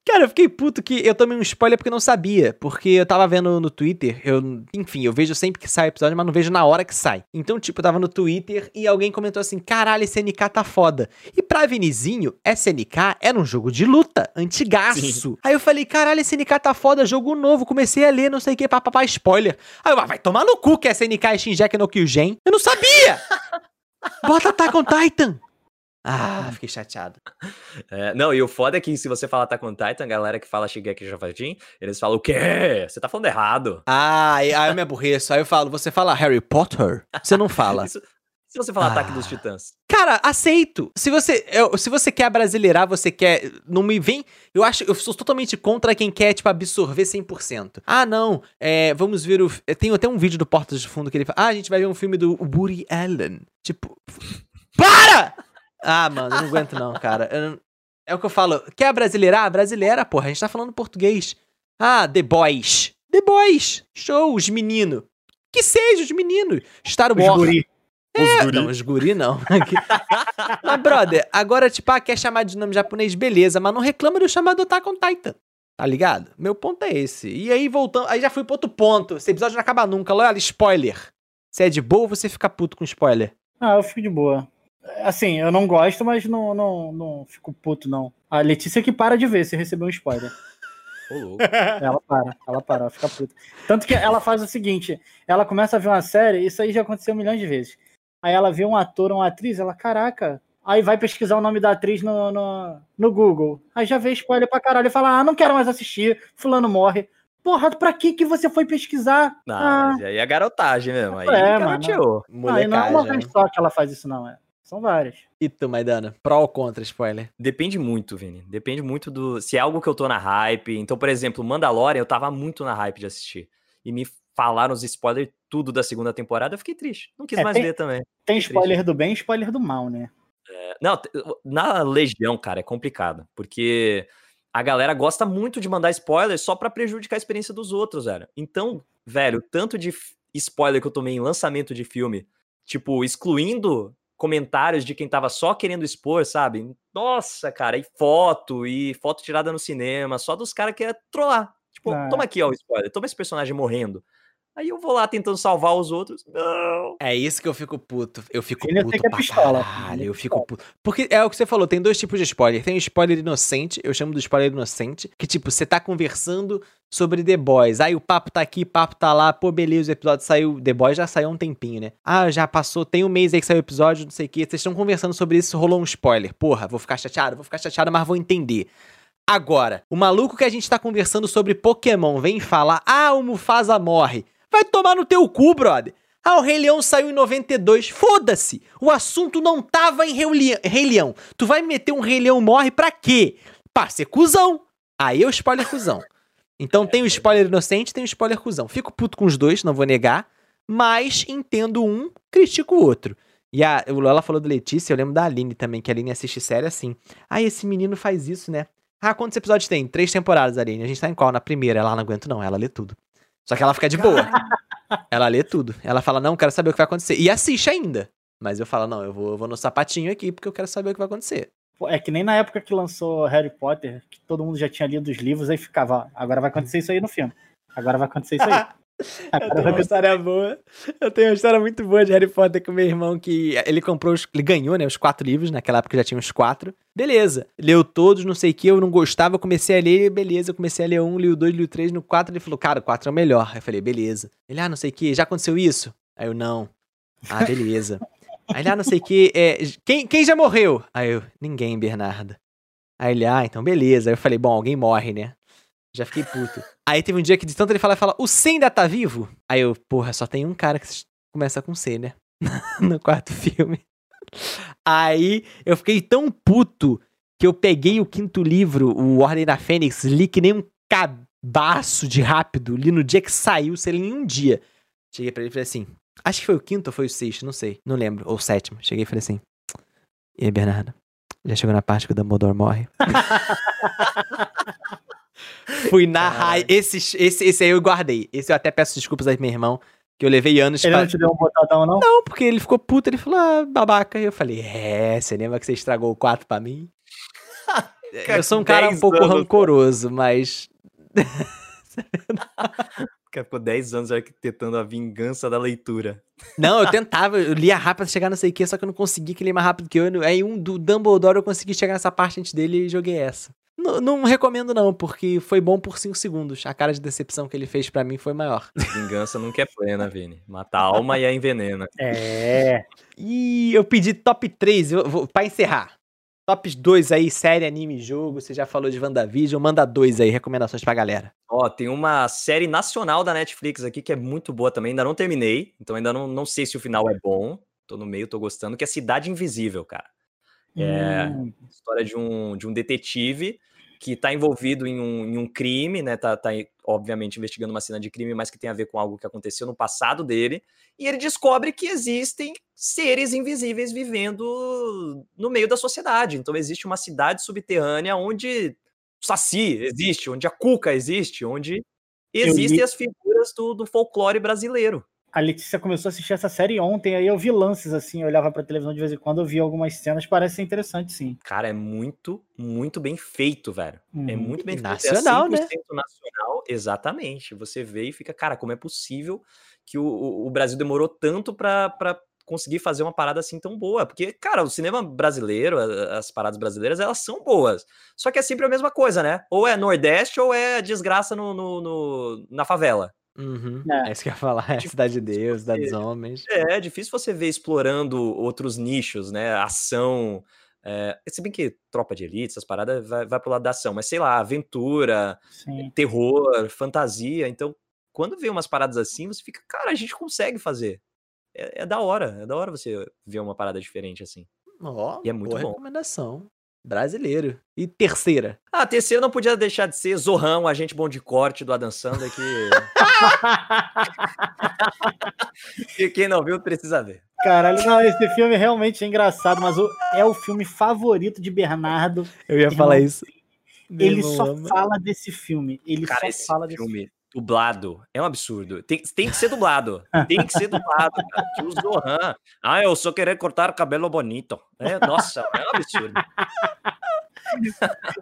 Cara, eu fiquei puto que eu tomei um spoiler porque eu não sabia. Porque eu tava vendo no Twitter, eu, enfim, eu vejo sempre que sai episódio, mas não vejo na hora que sai. Então, tipo, eu tava no Twitter e alguém comentou assim: caralho, SNK tá foda. E pra Vinizinho, SNK era um jogo de luta, antigaço. Aí eu falei: caralho, SNK tá foda, jogo novo. Comecei a ler, não sei o que, papapá, spoiler. Aí eu, ah, vai tomar no cu que SNK é Shinjeki no Kyujin. Eu não sabia! Bota Attack on Titan! Ah, fiquei chateado.
É, não, e o foda é que se você falar Attack on Titan, a galera que fala Shigeki Jafajin, eles falam o quê? Você tá falando errado.
Ah, aí eu me aborreço. Aí eu falo, você fala Harry Potter? Você não fala.
Isso- se você falar Ataque
Ah.
dos Titãs.
Cara, aceito. Se você, eu- se você quer brasileirar, você quer. Não me vem. Eu acho. Eu sou totalmente contra quem quer, tipo, absorver 100%. Ah, não. É, vamos ver o. Tem até um vídeo do Portas de Fundo que ele fala. Ah, a gente vai ver um filme do Woody Allen. Tipo. Para! Ah, mano, eu não aguento, não, cara. Não- é o que eu falo. Quer brasileirar? Brasileira, porra. A gente tá falando português. Ah, The Boys. The Boys. Show, os meninos. Que seja, os meninos. Star
Os
Wars.
guri.
É, não, os guri não. mas, brother, agora, tipo, ah, quer chamar de nome japonês, beleza, mas não reclama do chamado Attack on Titan. Tá ligado? Meu ponto é esse. E aí, voltando. Aí já fui pro outro ponto. Esse episódio não acaba nunca. Olha, spoiler. Se é de boa, você fica puto com spoiler.
Ah, eu fico de boa. Assim, eu não gosto, mas não, não, não fico puto, não. A Letícia que para de ver se recebeu um spoiler.
Ô, louco.
Ela para, ela para, ela fica puta. Tanto que ela faz o seguinte: ela começa a ver uma série, isso aí já aconteceu milhões de vezes. Aí ela vê um ator uma atriz, ela, caraca. Aí vai pesquisar o nome da atriz no, no, no Google. Aí já vê spoiler pra caralho e fala: Ah, não quero mais assistir, fulano morre. Porra, pra que que você foi pesquisar?
Não,
ah,
mas aí é garotagem mesmo. Aí
É,
garoteou.
e não é uma
Molecagem.
vez só que ela faz isso, não. É. São várias.
E tu, Maidana? Pró ou contra spoiler?
Depende muito, Vini. Depende muito do. Se é algo que eu tô na hype. Então, por exemplo, Mandalorian, eu tava muito na hype de assistir. E me falaram os spoilers tudo da segunda temporada, eu fiquei triste. Não quis
É,
mais
tem-
ver também.
Tem
Fiquei
spoiler do bem e spoiler do mal, né?
É, Não, na Legião, cara, é complicado. Porque a galera gosta muito de mandar spoiler só pra prejudicar a experiência dos outros, velho. Então, velho, o tanto de spoiler que eu tomei em lançamento de filme, tipo, excluindo comentários de quem tava só querendo expor, sabe? Nossa, cara, e foto, e foto tirada no cinema, só dos caras que é trollar. Tipo,
Ah.
toma aqui, ó, o spoiler, toma esse personagem morrendo. Aí eu vou lá tentando salvar os outros. Não.
É isso que eu fico puto. Eu fico
eu
puto
é
pra
pistola.
caralho.
É
Eu fico puto. Porque é o que você falou, tem dois tipos de spoiler. Tem o spoiler inocente, eu chamo do spoiler inocente, que tipo, você tá conversando sobre The Boys. Aí o papo tá aqui, o papo tá lá. Pô, beleza, o episódio saiu. The Boys já saiu há um tempinho, né? Ah, já passou, tem um mês aí que saiu o episódio, não sei o quê. Vocês estão conversando sobre isso, rolou um spoiler. Porra, vou ficar chateado, vou ficar chateado, mas vou entender. Agora, o maluco que a gente tá conversando sobre Pokémon vem falar: Ah, o Mufasa morre. Vai tomar no teu cu, brother. Ah, o Rei Leão saiu em 92. Foda-se! O assunto não tava em Rei Leão. Tu vai meter um Rei Leão morre pra quê? Pra ser cuzão. Aí o spoiler cuzão. Então tem o spoiler inocente, tem o spoiler cuzão. Fico puto com os dois, não vou negar. Mas entendo um, critico o outro. E a, o Lola falou do Letícia, eu lembro da Aline também, que a Aline assiste série assim. Ah, esse menino faz isso, né? Ah, quantos episódios tem? Três temporadas, Aline. A gente tá em qual? Na primeira. Ela não aguenta, não. Ela lê tudo. Só que ela fica de boa. ela lê tudo. Ela fala, não, quero saber o que vai acontecer. E assiste ainda. Mas eu falo, não, eu vou, eu vou no sapatinho aqui porque eu quero saber o que vai acontecer.
É que nem na época que lançou Harry Potter, que todo mundo já tinha lido os livros, aí ficava, ó, agora vai acontecer isso aí no filme. Agora vai acontecer isso aí. Agora vai acontecer...
história boa. Eu tenho uma história muito boa de Harry Potter com meu irmão que ele comprou, os, ele ganhou, né, os quatro livros, naquela época já tinha os quatro. Beleza. Leu todos, não sei o que, eu não gostava, eu comecei a ler, beleza, eu comecei a ler um, li o dois, li o três, no quatro ele falou, cara, o quatro é o melhor. Aí eu falei, beleza. Ele, ah, não sei o que, já aconteceu isso? Aí eu, não. Ah, beleza. Aí ele, ah, não sei o que, é, quem, quem já morreu? Aí eu, ninguém, Bernardo. Aí ele, ah, então beleza. Aí eu falei, bom, alguém morre, né? Já fiquei puto. Aí teve um dia que de tanto ele falar, fala, o C ainda tá vivo? Aí eu, porra, só tem um cara que começa com C, né? no quarto filme. Aí eu fiquei tão puto que eu peguei o quinto livro, o Ordem da Fênix, li que nem um cabaço de rápido, li no dia que saiu, sei lá, em um dia. Cheguei pra ele e falei assim, acho que foi o quinto ou foi o sexto, não sei, não lembro, ou o sétimo. Cheguei e falei assim, e aí, Bernardo? Já chegou na parte que o Dumbledore morre? Fui na raia. Esse, esse, esse aí eu guardei. Esse eu até peço desculpas aí pro meu irmão, que eu levei anos
Ele
pra...
não te deu um botadão, não?
Não, porque ele ficou puto, ele falou, ah, babaca. E eu falei, é, você lembra que você estragou o 4 pra mim? eu sou um cara um
10
pouco
anos,
rancoroso, mas.
Cara ficou 10 anos arquitetando a vingança da leitura.
Não, eu tentava, eu lia rápido pra chegar não sei o que, só que eu não consegui que ele mais rápido que eu. Aí um do Dumbledore eu consegui chegar nessa parte antes dele e joguei essa. Não, não recomendo, não, porque foi bom por 5 segundos. A cara de decepção que ele fez pra mim foi maior.
Vingança nunca é plena, Vini. Mata a alma e a envenena.
É.
E eu pedi top 3, eu vou, pra encerrar. Top 2 aí, série, anime, jogo. Você já falou de WandaVision. Manda dois aí, recomendações pra galera.
Ó, tem uma série nacional da Netflix aqui que é muito boa também. Ainda não terminei, então ainda não, não sei se o final é bom. Tô no meio, tô gostando, que é Cidade Invisível, cara. É,
Hum,
história de um, de um detetive que está envolvido em um, em um crime, né? Tá, tá, obviamente, investigando uma cena de crime, mas que tem a ver com algo que aconteceu no passado dele. E ele descobre que existem seres invisíveis vivendo no meio da sociedade. Então, existe uma cidade subterrânea onde o Saci existe, onde a Cuca existe, onde existem
li-
as figuras do, do folclore brasileiro.
A Letícia começou a assistir essa série ontem, aí eu vi lances assim, eu olhava pra televisão de vez em quando, eu vi algumas cenas, parece ser interessante, sim.
Cara, é muito, muito bem feito, velho. É
Uhum.
muito bem
Nacional,
feito. É
né?
100% nacional, exatamente. Você vê e fica, cara, como é possível que o, o- o Brasil demorou tanto pra, pra conseguir fazer uma parada assim tão boa? Porque, cara, o cinema brasileiro, as paradas brasileiras, elas são boas. Só que é sempre a mesma coisa, né? Ou é Nordeste ou é desgraça no, no- no- na favela.
Uhum.
É.
É isso que eu ia falar. É Cidade de Deus, Cidade dos Homens.
É, é difícil você ver explorando outros nichos, né? Ação. É, se bem que tropa de elite, essas paradas, vai, vai pro lado da ação, mas sei lá, aventura,
Sim.
terror, fantasia. Então, quando vê umas paradas assim, você fica, cara, a gente consegue fazer. É, é da hora, é da hora você ver uma parada diferente assim.
Ó,
E é muito
boa
bom.
recomendação. Brasileiro. E terceira.
Ah, a terceira não podia deixar de ser Zorrão, agente bom de corte do Adam Sandler, que E Quem não viu precisa ver.
Caralho, não, esse filme realmente é engraçado, mas o- é o filme favorito de Bernardo.
Eu ia
Irmão,
falar isso.
Ele
Meu
só fala desse filme. Ele
Cara,
só
esse
fala desse filme.
filme dublado é um absurdo. Tem, tem que ser dublado. Tem que ser dublado, cara. Que o Zohan. Ah, eu só querer cortar cabelo bonito. É, nossa, é um absurdo.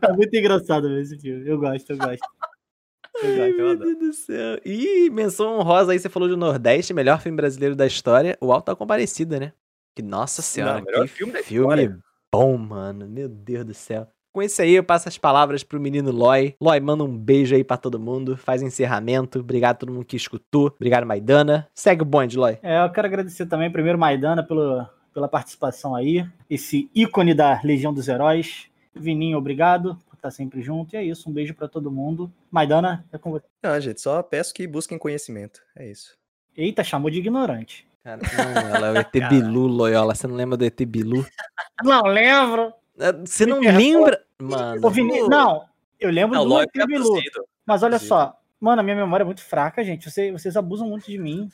É muito engraçado esse filme. Eu gosto, eu gosto.
Ai, meu. Deus do céu. Ih, menção honrosa aí, você falou do Nordeste, melhor filme brasileiro da história, o Alto da Comparecida, né? Que, nossa senhora,
Não, melhor
que
filme da
filme bom, mano. Meu Deus do céu. Com isso aí, eu passo as palavras pro menino Loy. Loy, manda um beijo aí pra todo mundo. Faz encerramento. Obrigado a todo mundo que escutou. Obrigado, Maidana. Segue o bonde, Loy.
É, eu quero agradecer também, primeiro, Maidana, pelo, pela participação aí. Esse ícone da Legião dos Heróis. Vininho, obrigado por estar sempre junto. E é isso, um beijo pra todo mundo. Maidana, é com você.
Não, gente, só peço que busquem conhecimento. É isso.
Eita, chamou de ignorante.
Cara, não, ela é o ET Bilu, Loyola. Você não lembra do ET Bilu?
Não lembro.
Ah, Você não
Me perdoa.
lembra? Mano.
Ô, Vini... Não, eu lembro
Não,
do ET Bilu. Mas olha
Abduzido.
só, mano, a minha memória é muito fraca, gente. Vocês, vocês abusam muito de mim.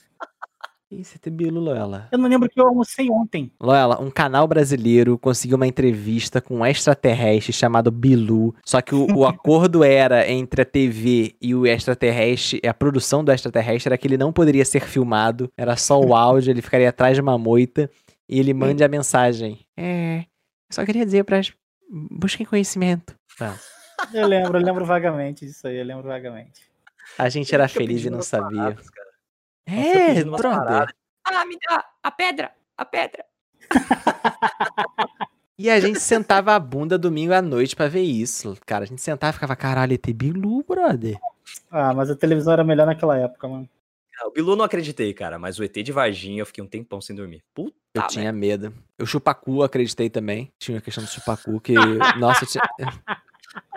Isso, ET Bilu, Loyola.
Eu não lembro que eu almocei ontem.
Loyola, um canal brasileiro conseguiu uma entrevista com um extraterrestre chamado Bilu. Só que o, o acordo era entre a TV e o extraterrestre, a produção do extraterrestre era que ele não poderia ser filmado, era só o áudio, ele ficaria atrás de uma moita e ele mande a mensagem. É, eu só queria dizer para busquem conhecimento. Tá.
Eu lembro, eu lembro vagamente disso aí, eu lembro vagamente.
A gente era feliz e não sabia.
paradas, cara.
É,
paradas.
Ah, me dá a pedra, a pedra.
E a gente sentava a bunda domingo à noite pra ver isso. Cara, a gente sentava e ficava, caralho, ET Bilu, brother.
Ah, mas a televisão era melhor naquela época, mano.
Ah, O Bilu eu não acreditei, cara, mas o ET de Varginha eu fiquei um tempão sem dormir. Puta,
Eu
merda.
tinha medo. O chupacu, acreditei também. Tinha a questão do chupacu, que. Nossa, eu tinha.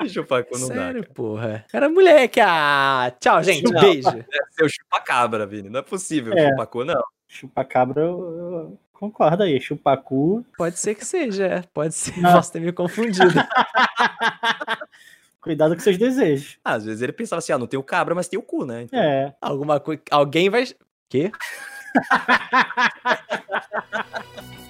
Chupacu não
Sério,
dá. cara.
porra. Era moleque. Ah, tchau, gente.
Não.
Beijo.
Ser o chupacabra, Vini. Não é possível.
É.
Chupacu não.
Chupacabra, eu, eu concordo aí. Chupacu.
Pode ser que seja. é. Pode ser.
Não.
Posso ter me confundido.
Cuidado com seus desejos.
Ah, às vezes ele pensava assim, ah, não tem o cabra, mas tem o cu, né? Então,
É.
Alguma coisa. Alguém vai. Quê?